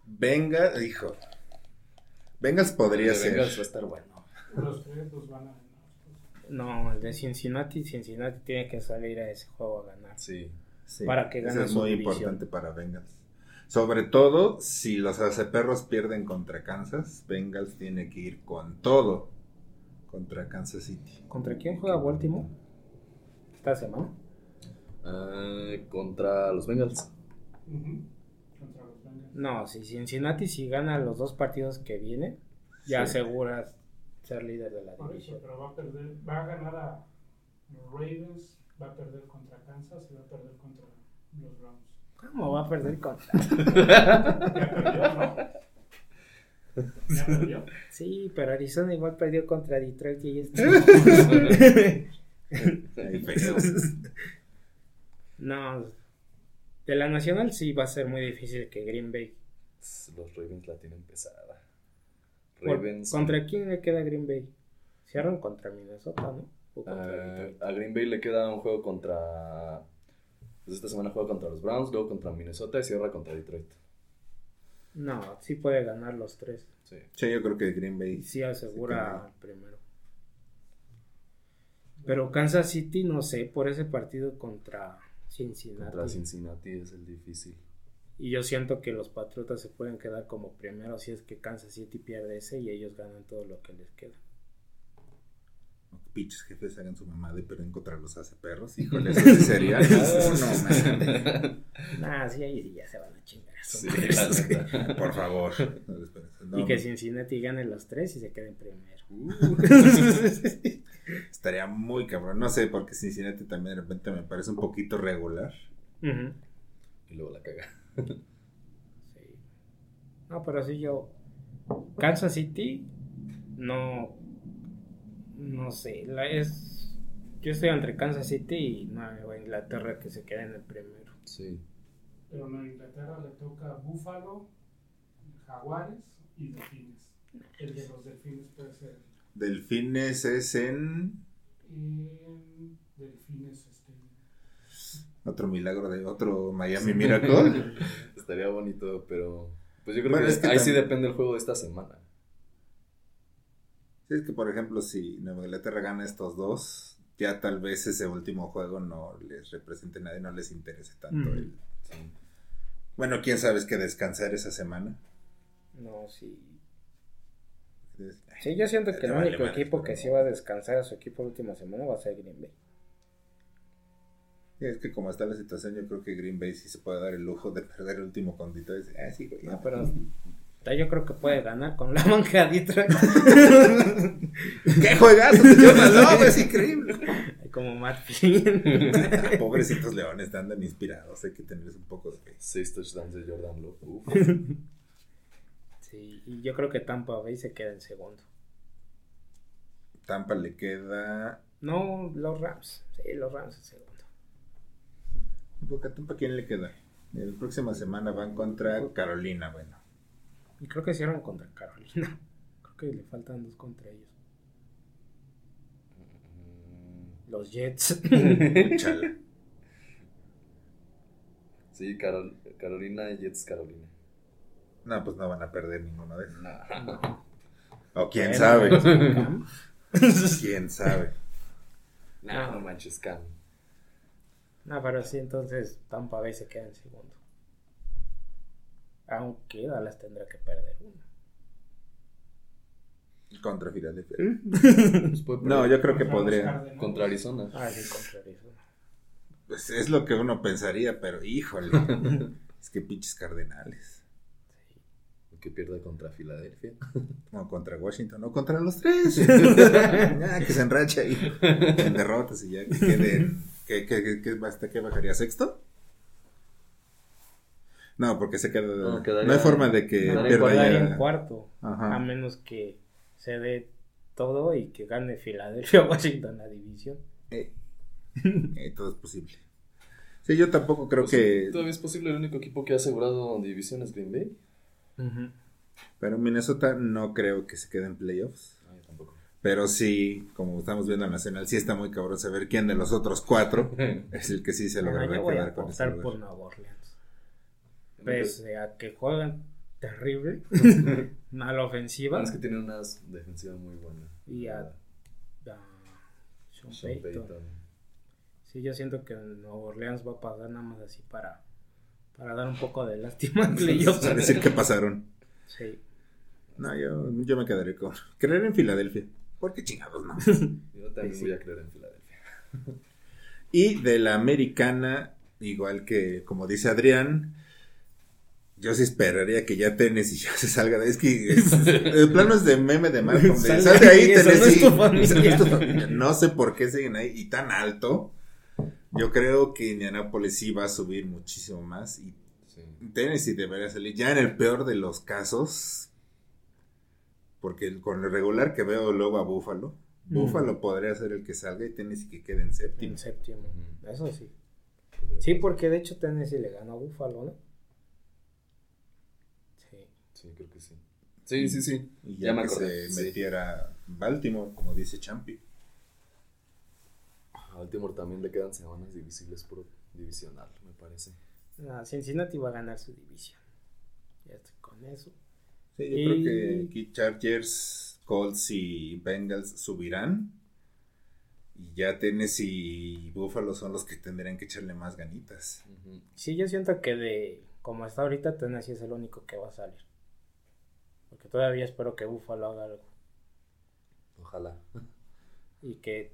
S2: Venga, hijo. Bengals podría ser.
S4: Bengals va a estar bueno.
S5: Los tres los van a.
S3: No, el de Cincinnati, Cincinnati tiene que salir a ese juego a ganar.
S4: Sí.
S2: Sí,
S3: para que
S2: eso
S3: gane
S2: es
S3: su
S2: muy
S3: división.
S2: importante para Bengals. Sobre todo si los aceperros pierden contra Kansas, Bengals tiene que ir con todo contra Kansas City.
S3: ¿Contra quién juega Baltimore? Esta semana.
S4: Ah, contra los Bengals.
S5: Ujú. Contra los Bengals.
S3: No, si Cincinnati si gana los dos partidos que vienen, ya
S2: Sí.
S3: aseguras ser líder de la
S5: Por eso, pero va a perder, va a ganar a los Ravens, va a perder contra Kansas y va a perder contra los Browns.
S3: ¿Cómo va a perder contra?
S5: Ya perdió, ¿no? Ya perdió.
S3: Sí, pero Arizona igual perdió contra Detroit y está. No, de la nacional sí va a ser muy difícil que Green Bay.
S4: Los Ravens la tienen pesada. Ravens.
S3: ¿Contra quién le queda Green Bay? Cierran contra Minnesota, ¿no? O contra
S4: Ah, a Green Bay le queda un juego contra. Pues esta semana juega contra los Browns, luego contra Minnesota y cierra contra Detroit.
S3: No, sí puede ganar los tres.
S4: Sí.
S2: Sí, yo creo que Green Bay.
S3: sí asegura primero. Pero Kansas City, no sé, por ese partido contra Cincinnati.
S4: Contra Cincinnati es el difícil.
S3: Y yo siento que los Patriotas se pueden quedar como primero si es que Kansas City pierde ese y ellos ganan todo lo que les queda.
S2: Pinches jefes hagan su mamá de perder contra los hace perros. Híjole, eso sí sería. No, no.
S3: Nah, sí, ahí ya se van a chingar.
S4: Sí.
S2: Por favor. No,
S3: y que. Cincinnati gane los tres y se queden primero.
S2: Estaría muy cabrón. No sé, porque Cincinnati también de repente me parece un poquito regular.
S4: Y luego la caga.
S3: Sí. No, pero sí yo. Kansas City, no. No sé, la es. Yo estoy entre Kansas City y Nueva Inglaterra que se queden en el primero.
S4: Sí.
S5: Pero en Inglaterra le toca Búfalo, Jaguares y Delfines. El de los Delfines puede ser.
S2: Delfines es en.
S5: En Delfines.
S2: Otro milagro de otro Miami Miracle.
S4: Estaría bonito, pero. Pues yo creo
S2: Bueno,
S4: que,
S2: es que
S4: ahí sí depende el juego de esta semana.
S2: Sí, es que, por ejemplo, si Nueva Inglaterra gana estos dos, ya tal vez ese último juego no les represente a nadie, no les interese tanto.
S3: Mm.
S2: el-
S4: Sí.
S2: Bueno, quién sabe es que descansar esa semana.
S3: No, sí. Sí, yo siento que el único equipo que sí va a descansar a su equipo la última semana va a ser Green Bay.
S2: Sí, Es que como está la situación, yo creo que Green Bay sí se puede dar el lujo de perder el último condito. y Ah, sí, güey.
S3: No, pero ya yo creo que puede ganar con la Detroit.
S2: ¡Qué juegazo! Es increíble.
S3: Como Matt Flynn.
S2: Pobrecitos leones, andan inspirados. Hay que tenerles un poco de fe.
S4: Seis touchdowns de Jordan Love.
S3: Sí, y yo creo que Tampa Bay se queda en segundo.
S2: Tampa le queda.
S3: No, los Rams. Sí, los Rams en segundo.
S2: ¿Porque a Tampa quién le queda? La próxima semana van contra Carolina, bueno.
S3: Y creo que cierran contra Carolina. Creo que le faltan dos contra ellos. Los Jets.
S2: Chala.
S4: Sí, Carol- Carolina Jets Carolina.
S2: No, pues no van a perder ninguno de esos.
S4: Nah.
S2: O quién
S3: Bueno,
S2: sabe.
S3: Cam.
S2: quién sabe.
S4: Nah, no manches, Cam.
S3: No, pero sí, entonces Tampa Bay se queda en segundo. Aunque Dallas tendrá que perder uno.
S2: Contra Filadelfia.
S4: Pues puede
S2: No, yo creo que podría.
S4: Contra Arizona.
S3: Ah, sí, contra Arizona.
S2: Pues es lo que uno pensaría, pero híjole. es que pinches cardenales.
S4: Que pierde contra Filadelfia.
S2: No, contra Washington, no contra los tres. ya, que se enracha ahí en derrotas y ya que queden. ¿Qué, qué, qué, qué- hasta qué bajaría? ¿Sexto? No, porque se queda.
S4: No,
S2: hay forma de que
S3: No,
S2: pierda ya.
S3: en cuarto.
S2: Ajá.
S3: A menos que se dé todo y que gane Filadelfia o Washington la división.
S2: Eh, eh, todo es posible. Sí, yo tampoco creo
S4: Pues,
S2: que.
S4: Todavía es posible el único equipo que ha asegurado división es Green Bay.
S2: Pero Minnesota no creo que se quede en playoffs. Pero sí, como estamos viendo en Nacional, sí está muy cabrón saber quién de los otros cuatro es el que sí se
S3: Ah,
S2: logrará
S3: yo voy a
S2: quedar con lugar.
S3: por Nueva Orleans. Pese a que juegan terrible a la ofensiva
S4: es que tiene una defensiva muy buena.
S3: y a, a Sean
S4: Sean
S3: Payton.
S4: Payton.
S3: Sí, yo siento que Nueva Orleans va a pasar nada más así para, para dar un poco de lástima en playoffs.
S2: Decir que pasaron.
S3: Sí.
S2: No, yo, yo me quedaré con creer en Filadelfia. ¿Por qué chingados no?
S4: Yo también
S3: Sí,
S4: voy a creer en Filadelfia.
S2: Y de la americana, igual que como dice Adrián, yo sí esperaría que ya Tennessee ya se salga de... Es que es- el plano es de meme de Malcolm.
S3: Sal de
S2: ahí,
S3: no
S2: Tennessee.
S3: tu familia".
S2: Eso no es tu familia. No sé por qué siguen ahí y tan alto. Yo creo que Indianapolis sí va a subir muchísimo más y
S4: Sí.
S2: Tennessee debería salir ya en el peor de los casos. Porque con lo regular que veo luego a Buffalo,
S3: Mm.
S2: Buffalo podría ser el que salga y Tennessee que quede en séptimo.
S3: En séptimo.
S4: Ujú.
S3: Eso sí. Sí, porque de hecho Tennessee le ganó a Buffalo, ¿no? Sí.
S4: Sí, creo que sí. Sí, sí, sí.
S2: Y ya,
S4: Ya me
S2: que
S4: acordé,
S2: se
S4: sí.
S2: metiera Baltimore, como dice Champi.
S4: A Baltimore también le quedan semanas difíciles por divisional, me parece.
S3: No, Cincinnati va a ganar su división. Ya estoy con eso.
S2: Sí, yo
S3: Y-
S2: creo que aquí Chargers, Colts y Bengals subirán. Y ya Tennessee y Buffalo son los que tendrían que echarle más ganitas.
S3: Sí, yo siento que de como está ahorita, Tennessee es el único que va a salir. Porque todavía espero que Buffalo haga algo.
S4: Ojalá.
S3: Y que,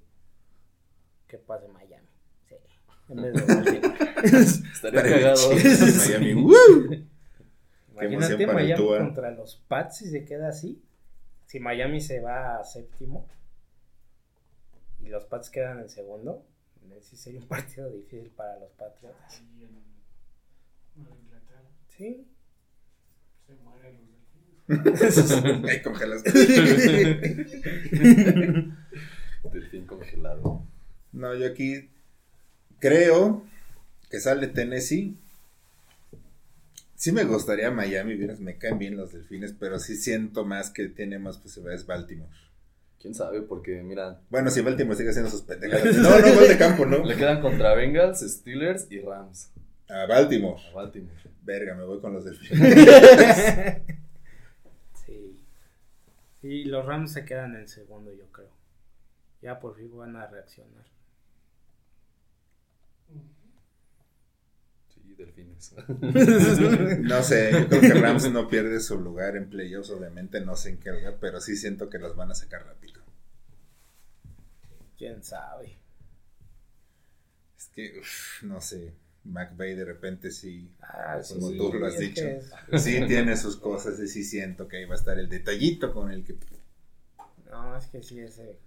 S3: que pase Miami. Sí. En vez de.
S4: Estaría cagado.
S2: Miami, ¡woo!
S3: Imagínate Miami
S2: Tua.
S3: contra los Pats si se queda así. Si Miami se va a séptimo y los Pats quedan en segundo, sí sería un partido difícil para los Patriotas.
S5: Ahí en Nueva Inglaterra
S3: Sí.
S5: se mueren los delfines.
S2: Ahí congelas.
S4: Delfín congelado.
S2: No, yo aquí creo que sale Tennessee. Sí me gustaría Miami, vieras, me caen bien los delfines, pero sí siento más que tiene más posibilidades Baltimore.
S4: ¿Quién sabe? Porque, mira,
S2: Bueno, si Baltimore sigue haciendo sus pendejadas. No, no, gol de campo, ¿no?
S4: le quedan contra Bengals, Steelers y Rams.
S2: A Baltimore.
S4: A Baltimore.
S2: Verga, me voy con los delfines.
S3: Sí. Y los Rams se quedan en segundo, yo creo. Ya por fin van a reaccionar.
S4: Delfines.
S2: No sé, yo creo que Rams no pierde su lugar en playoffs, obviamente, no sé en qué lugar, pero sí siento que los van a sacar rápido.
S3: Quién sabe.
S2: Es que, uf, no sé, McVay de repente sí,
S3: Ah, sí,
S2: como
S3: sí,
S2: tú lo has dicho,
S3: es-
S2: sí tiene sus cosas y sí siento que ahí va a estar el detallito con el que
S3: No, es que sí, ese.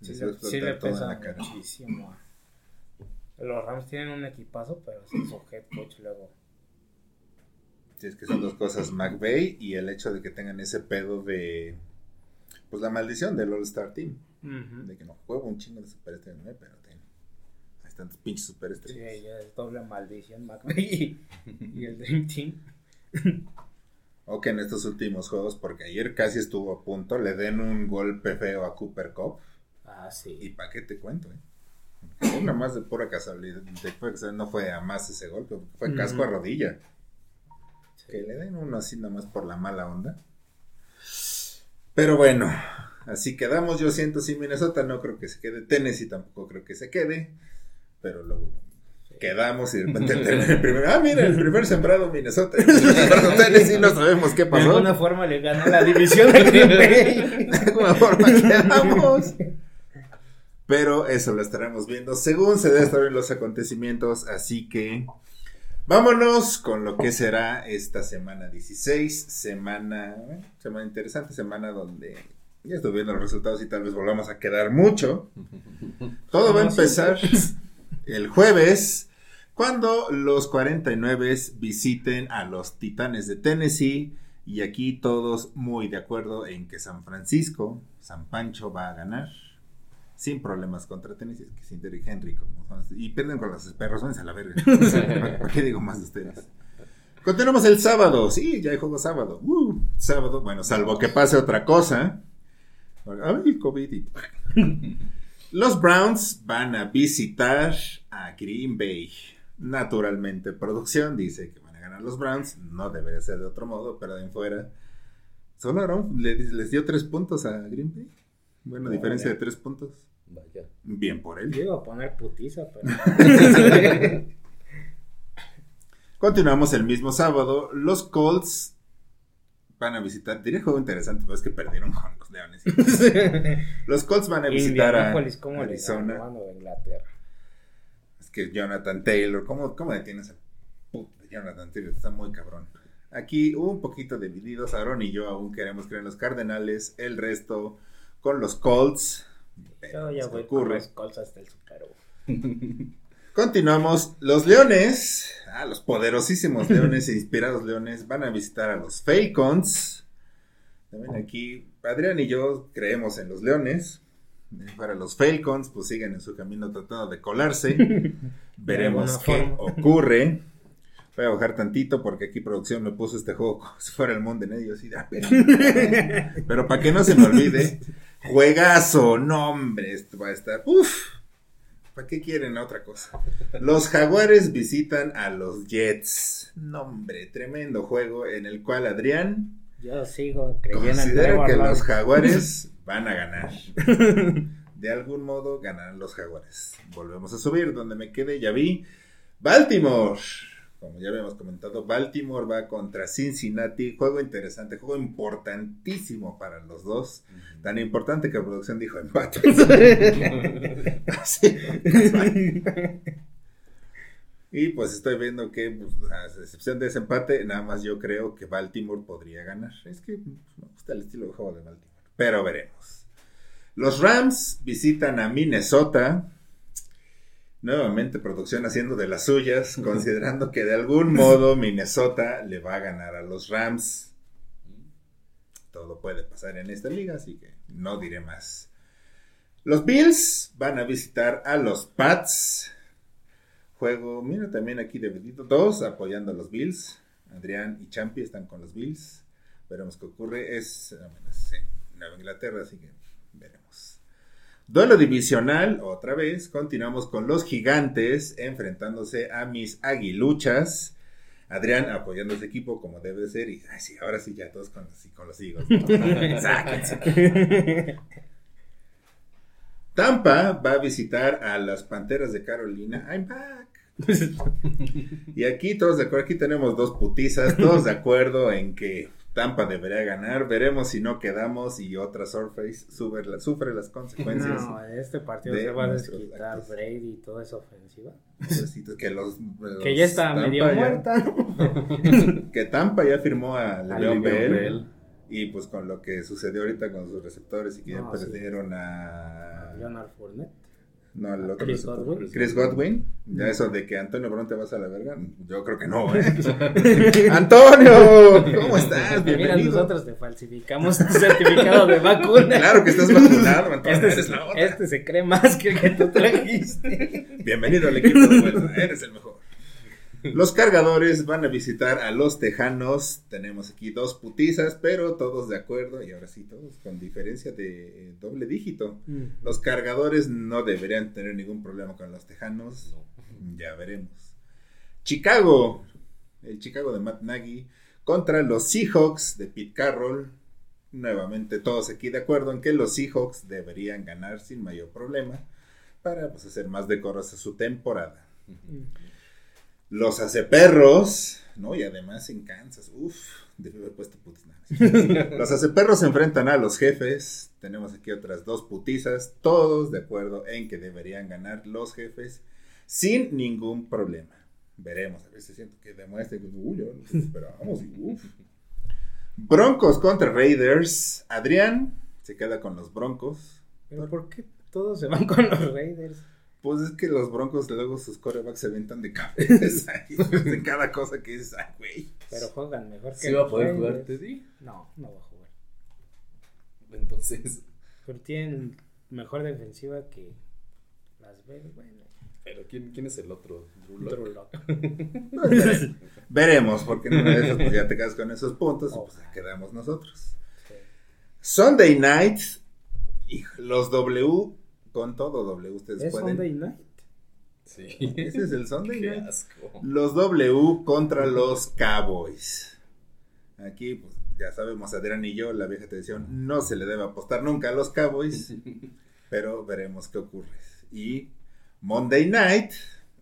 S3: Sí, le, sí le
S2: en
S3: pesa muchísimo. Los Rams tienen un equipazo, pero sí, su head coach luego.
S2: Sí, es que son dos cosas, McVay y el hecho de que tengan ese pedo de, pues la maldición del All-Star Team, de que no juego un chingo de superestrellas, ¿no? pero tienen, ahí están tus pinches
S3: Sí,
S2: superestrellas.
S3: ya es doble maldición, McVay y, y el Dream Team.
S2: O que en estos últimos juegos, porque ayer casi estuvo a punto, le den un golpe feo a Cooper Cup,
S3: Ah, sí.
S2: y pa' qué te cuento, eh. Una más de pura casualidad, de no fue a más ese golpe, fue casco a rodilla. Que le den uno así nomás por la mala onda. Pero bueno, así quedamos. Yo siento si Minnesota no creo que se quede. Tennessee tampoco creo que se quede. Pero luego quedamos y de repente el primero. Ah, mira, el primer sembrado Minnesota. El primer sembrado Tennessee, no sabemos qué
S3: De
S2: pasó.
S3: alguna forma le ganó la división a Green Bay.
S2: De alguna forma quedamos. Pero eso lo estaremos viendo según se desarrollen los acontecimientos. Así que vámonos con lo que será esta semana 16. Semana, eh, semana interesante, semana donde ya estoy viendo los resultados y tal vez volvamos a quedar mucho. Todo va a empezar el jueves cuando los 49 visiten a los Titanes de Tennessee. Y aquí todos muy de acuerdo en que San Francisco, San Pancho va a ganar sin problemas contra Tennessee. Es que sin Derrick Henry. como son así. y pierden con los perros, váyanse a la verga. ¿Para para qué digo más de ustedes? Continuamos el sábado. Sí, ya hay juego sábado. Uh, sábado, bueno, salvo que pase otra cosa. Ay, COVID. y- Los Browns van a visitar a Green Bay. Naturalmente, producción dice que van a ganar los Browns. No debería ser de otro modo, pero de en fuera. Solo Aaron le- les dio tres puntos a Green Bay. Bueno, diferencia de tres puntos.
S4: Vaya.
S2: Bien por él.
S3: Yo iba a poner putiza, pero.
S2: Continuamos el mismo sábado. Los Colts van a visitar. Diría juego interesante, pero es que perdieron con los Leones. Los Colts van a visitar a
S3: ¿cómo le
S2: Arizona.
S3: a Nueva Inglaterra?
S2: Es que Jonathan Taylor, ¿cómo, cómo detienes a Jonathan Taylor? Está muy cabrón. Aquí un poquito divididos. Aaron y yo aún queremos creer en los Cardenales. El resto con los Colts.
S3: Yo ya voy
S2: ocurre.
S3: Bowl.
S2: Continuamos. Los Leones, ah, los poderosísimos Leones e inspirados Leones, van a visitar a los Falcons. También aquí, Adrián y yo creemos en los Leones. Para los Falcons, pues siguen en su camino tratando de colarse. Veremos qué
S3: forma.
S2: ocurre. Voy a bajar tantito porque aquí producción me puso este juego como si fuera el mundo en ellos. Y, ah, pero pero para que no se me olvide, juegazo, no hombre, esto va a estar, uff, ¿para qué quieren otra cosa? Los jaguares visitan a los Jets, no hombre, tremendo juego en el cual Adrián
S3: Yo sigo creyendo en
S2: considera que los jaguares van a ganar. De algún modo ganarán los jaguares. Volvemos a subir, donde me quedé, ya vi. Baltimore. Como ya habíamos comentado, Baltimore va contra Cincinnati. Juego interesante, juego importantísimo para los dos. Tan importante que la producción dijo empate. Y pues estoy viendo que, pues, a excepción de ese empate, nada más yo creo que Baltimore podría ganar. Es que pues, me gusta el estilo de juego de Baltimore. Pero veremos. Los Rams visitan a Minnesota. Nuevamente producción haciendo de las suyas, considerando que de algún modo Minnesota le va a ganar a los Rams. Todo puede pasar en esta liga, así que no diré más. Los Bills van a visitar a los Pats. Juego, mira también aquí dividido. Dos apoyando a los Bills. Adrián y Champi están con los Bills. Veremos qué ocurre. Es en Nueva Inglaterra, así que veremos. Duelo divisional, otra vez. Continuamos con los gigantes enfrentándose a mis aguiluchas. Adrián apoyando a ese equipo como debe de ser. Y ay, sí, ahora sí, ya todos con, sí, con los higos. Tampa va a visitar a las Panteras de Carolina. I'm back. y aquí todos de acuerdo, aquí tenemos dos putizas, todos de acuerdo en que Tampa debería ganar. Veremos si no quedamos y otra Surface sufre, la- sufre las consecuencias.
S3: No, este partido
S2: de
S3: se va a desquitar
S2: actos.
S3: Brady y toda esa ofensiva.
S2: Que los, los
S3: Que ya está
S2: Tampa
S3: medio
S2: ya-
S3: muerta.
S2: Que Tampa ya firmó a Le'Veon Bell.
S4: Bell.
S2: Y pues con lo que sucedió ahorita con sus receptores y que ya
S3: sí.
S2: perdieron a.
S3: Leonard Fournette.
S2: No, el otro
S3: Chris. Godwin.
S2: Chris Godwin. Ya eso de que Antonio Brown te vas a la verga. Yo creo que no, ¿eh? ¡Antonio! ¿Cómo estás?
S3: Mira, nosotros te falsificamos tu certificado de vacuna.
S2: Claro que estás vacunado, Antonio.
S3: Este,
S2: eres
S3: se,
S2: la otra.
S3: este se cree más que el que tú trajiste.
S2: Bienvenido al equipo de vuelta. Eres el mejor. Los cargadores van a visitar a los tejanos. Tenemos aquí dos putizas, pero todos de acuerdo. Y ahora sí, todos con diferencia de eh, doble dígito. Los cargadores no deberían tener ningún problema con los tejanos. Ya veremos. Chicago. El Chicago de Matt Nagy contra los Seahawks de Pete Carroll. Nuevamente todos aquí de acuerdo en que los Seahawks deberían ganar sin mayor problema para pues, hacer más decorosa su temporada. Los aceperros, ¿no? Y además en Kansas, uff, debe haber puesto putis. no. Los aceperros se enfrentan a los jefes. Tenemos aquí otras dos putizas, todos de acuerdo en que deberían ganar los jefes sin ningún problema. Veremos, a ver si siento que demuestre que, uy, ya nos esperábamos uff. Broncos contra Raiders. Adrián se queda con los Broncos.
S3: Pero ¿por qué todos se van con los Raiders?
S2: Pues es que los Broncos luego sus corebacks se aventan de cabeza y de cada cosa que es, ay, güey.
S3: Pero juegan mejor que
S4: ¿Sí va a poder jugar Teddy?
S3: No, no va a jugar.
S4: Entonces,
S3: Pero tienen mejor defensiva que Las Vegas. Bueno,
S4: ¿pero quién, quién es el otro? Drew.
S2: Pues, vere- veremos, porque en una de esas pues, ya te quedas con esos puntos y pues
S3: Ojalá.
S2: quedamos nosotros.
S3: Sí.
S2: Sunday Night, hijo, los W, con todo W, ustedes
S3: ¿Es
S2: pueden.
S3: Sunday Night?
S4: Sí.
S2: Ese es el Sunday
S4: Qué
S2: Night.
S4: asco.
S2: Los W contra los Cowboys. Aquí, pues ya sabemos, Adrián y yo, la vieja tradición, no se le debe apostar nunca a los Cowboys, pero veremos qué ocurre. Y Monday Night,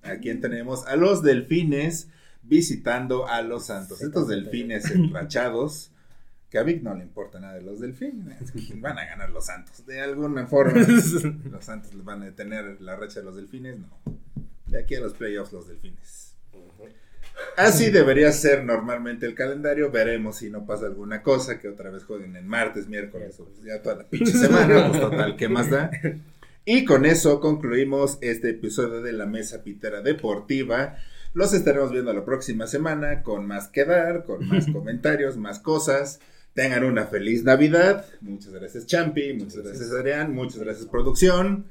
S2: ¿a quién tenemos? A los Delfines visitando a los Santos. Estos Delfines enrachados, que a Vic no le importa nada de los Delfines, van a ganar los Santos, de alguna forma. Los Santos van a detener la racha de los Delfines, no. De aquí a los playoffs los Delfines. Así debería ser normalmente el calendario. Veremos si no pasa alguna cosa, que otra vez jueguen en martes, miércoles, o pues ya toda la pinche semana. Pues total, ¿qué más da? Y con eso concluimos este episodio de la Mesa Pitera Deportiva. Los estaremos viendo la próxima semana con más que dar, con más comentarios, más cosas. Tengan una feliz Navidad. Muchas gracias, Champi. Muchas gracias, Adrián. Muchas gracias, producción.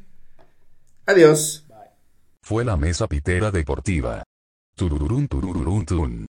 S2: Adiós.
S3: Bye.
S1: Fue la mesa pitera deportiva. Turururun turururun tun.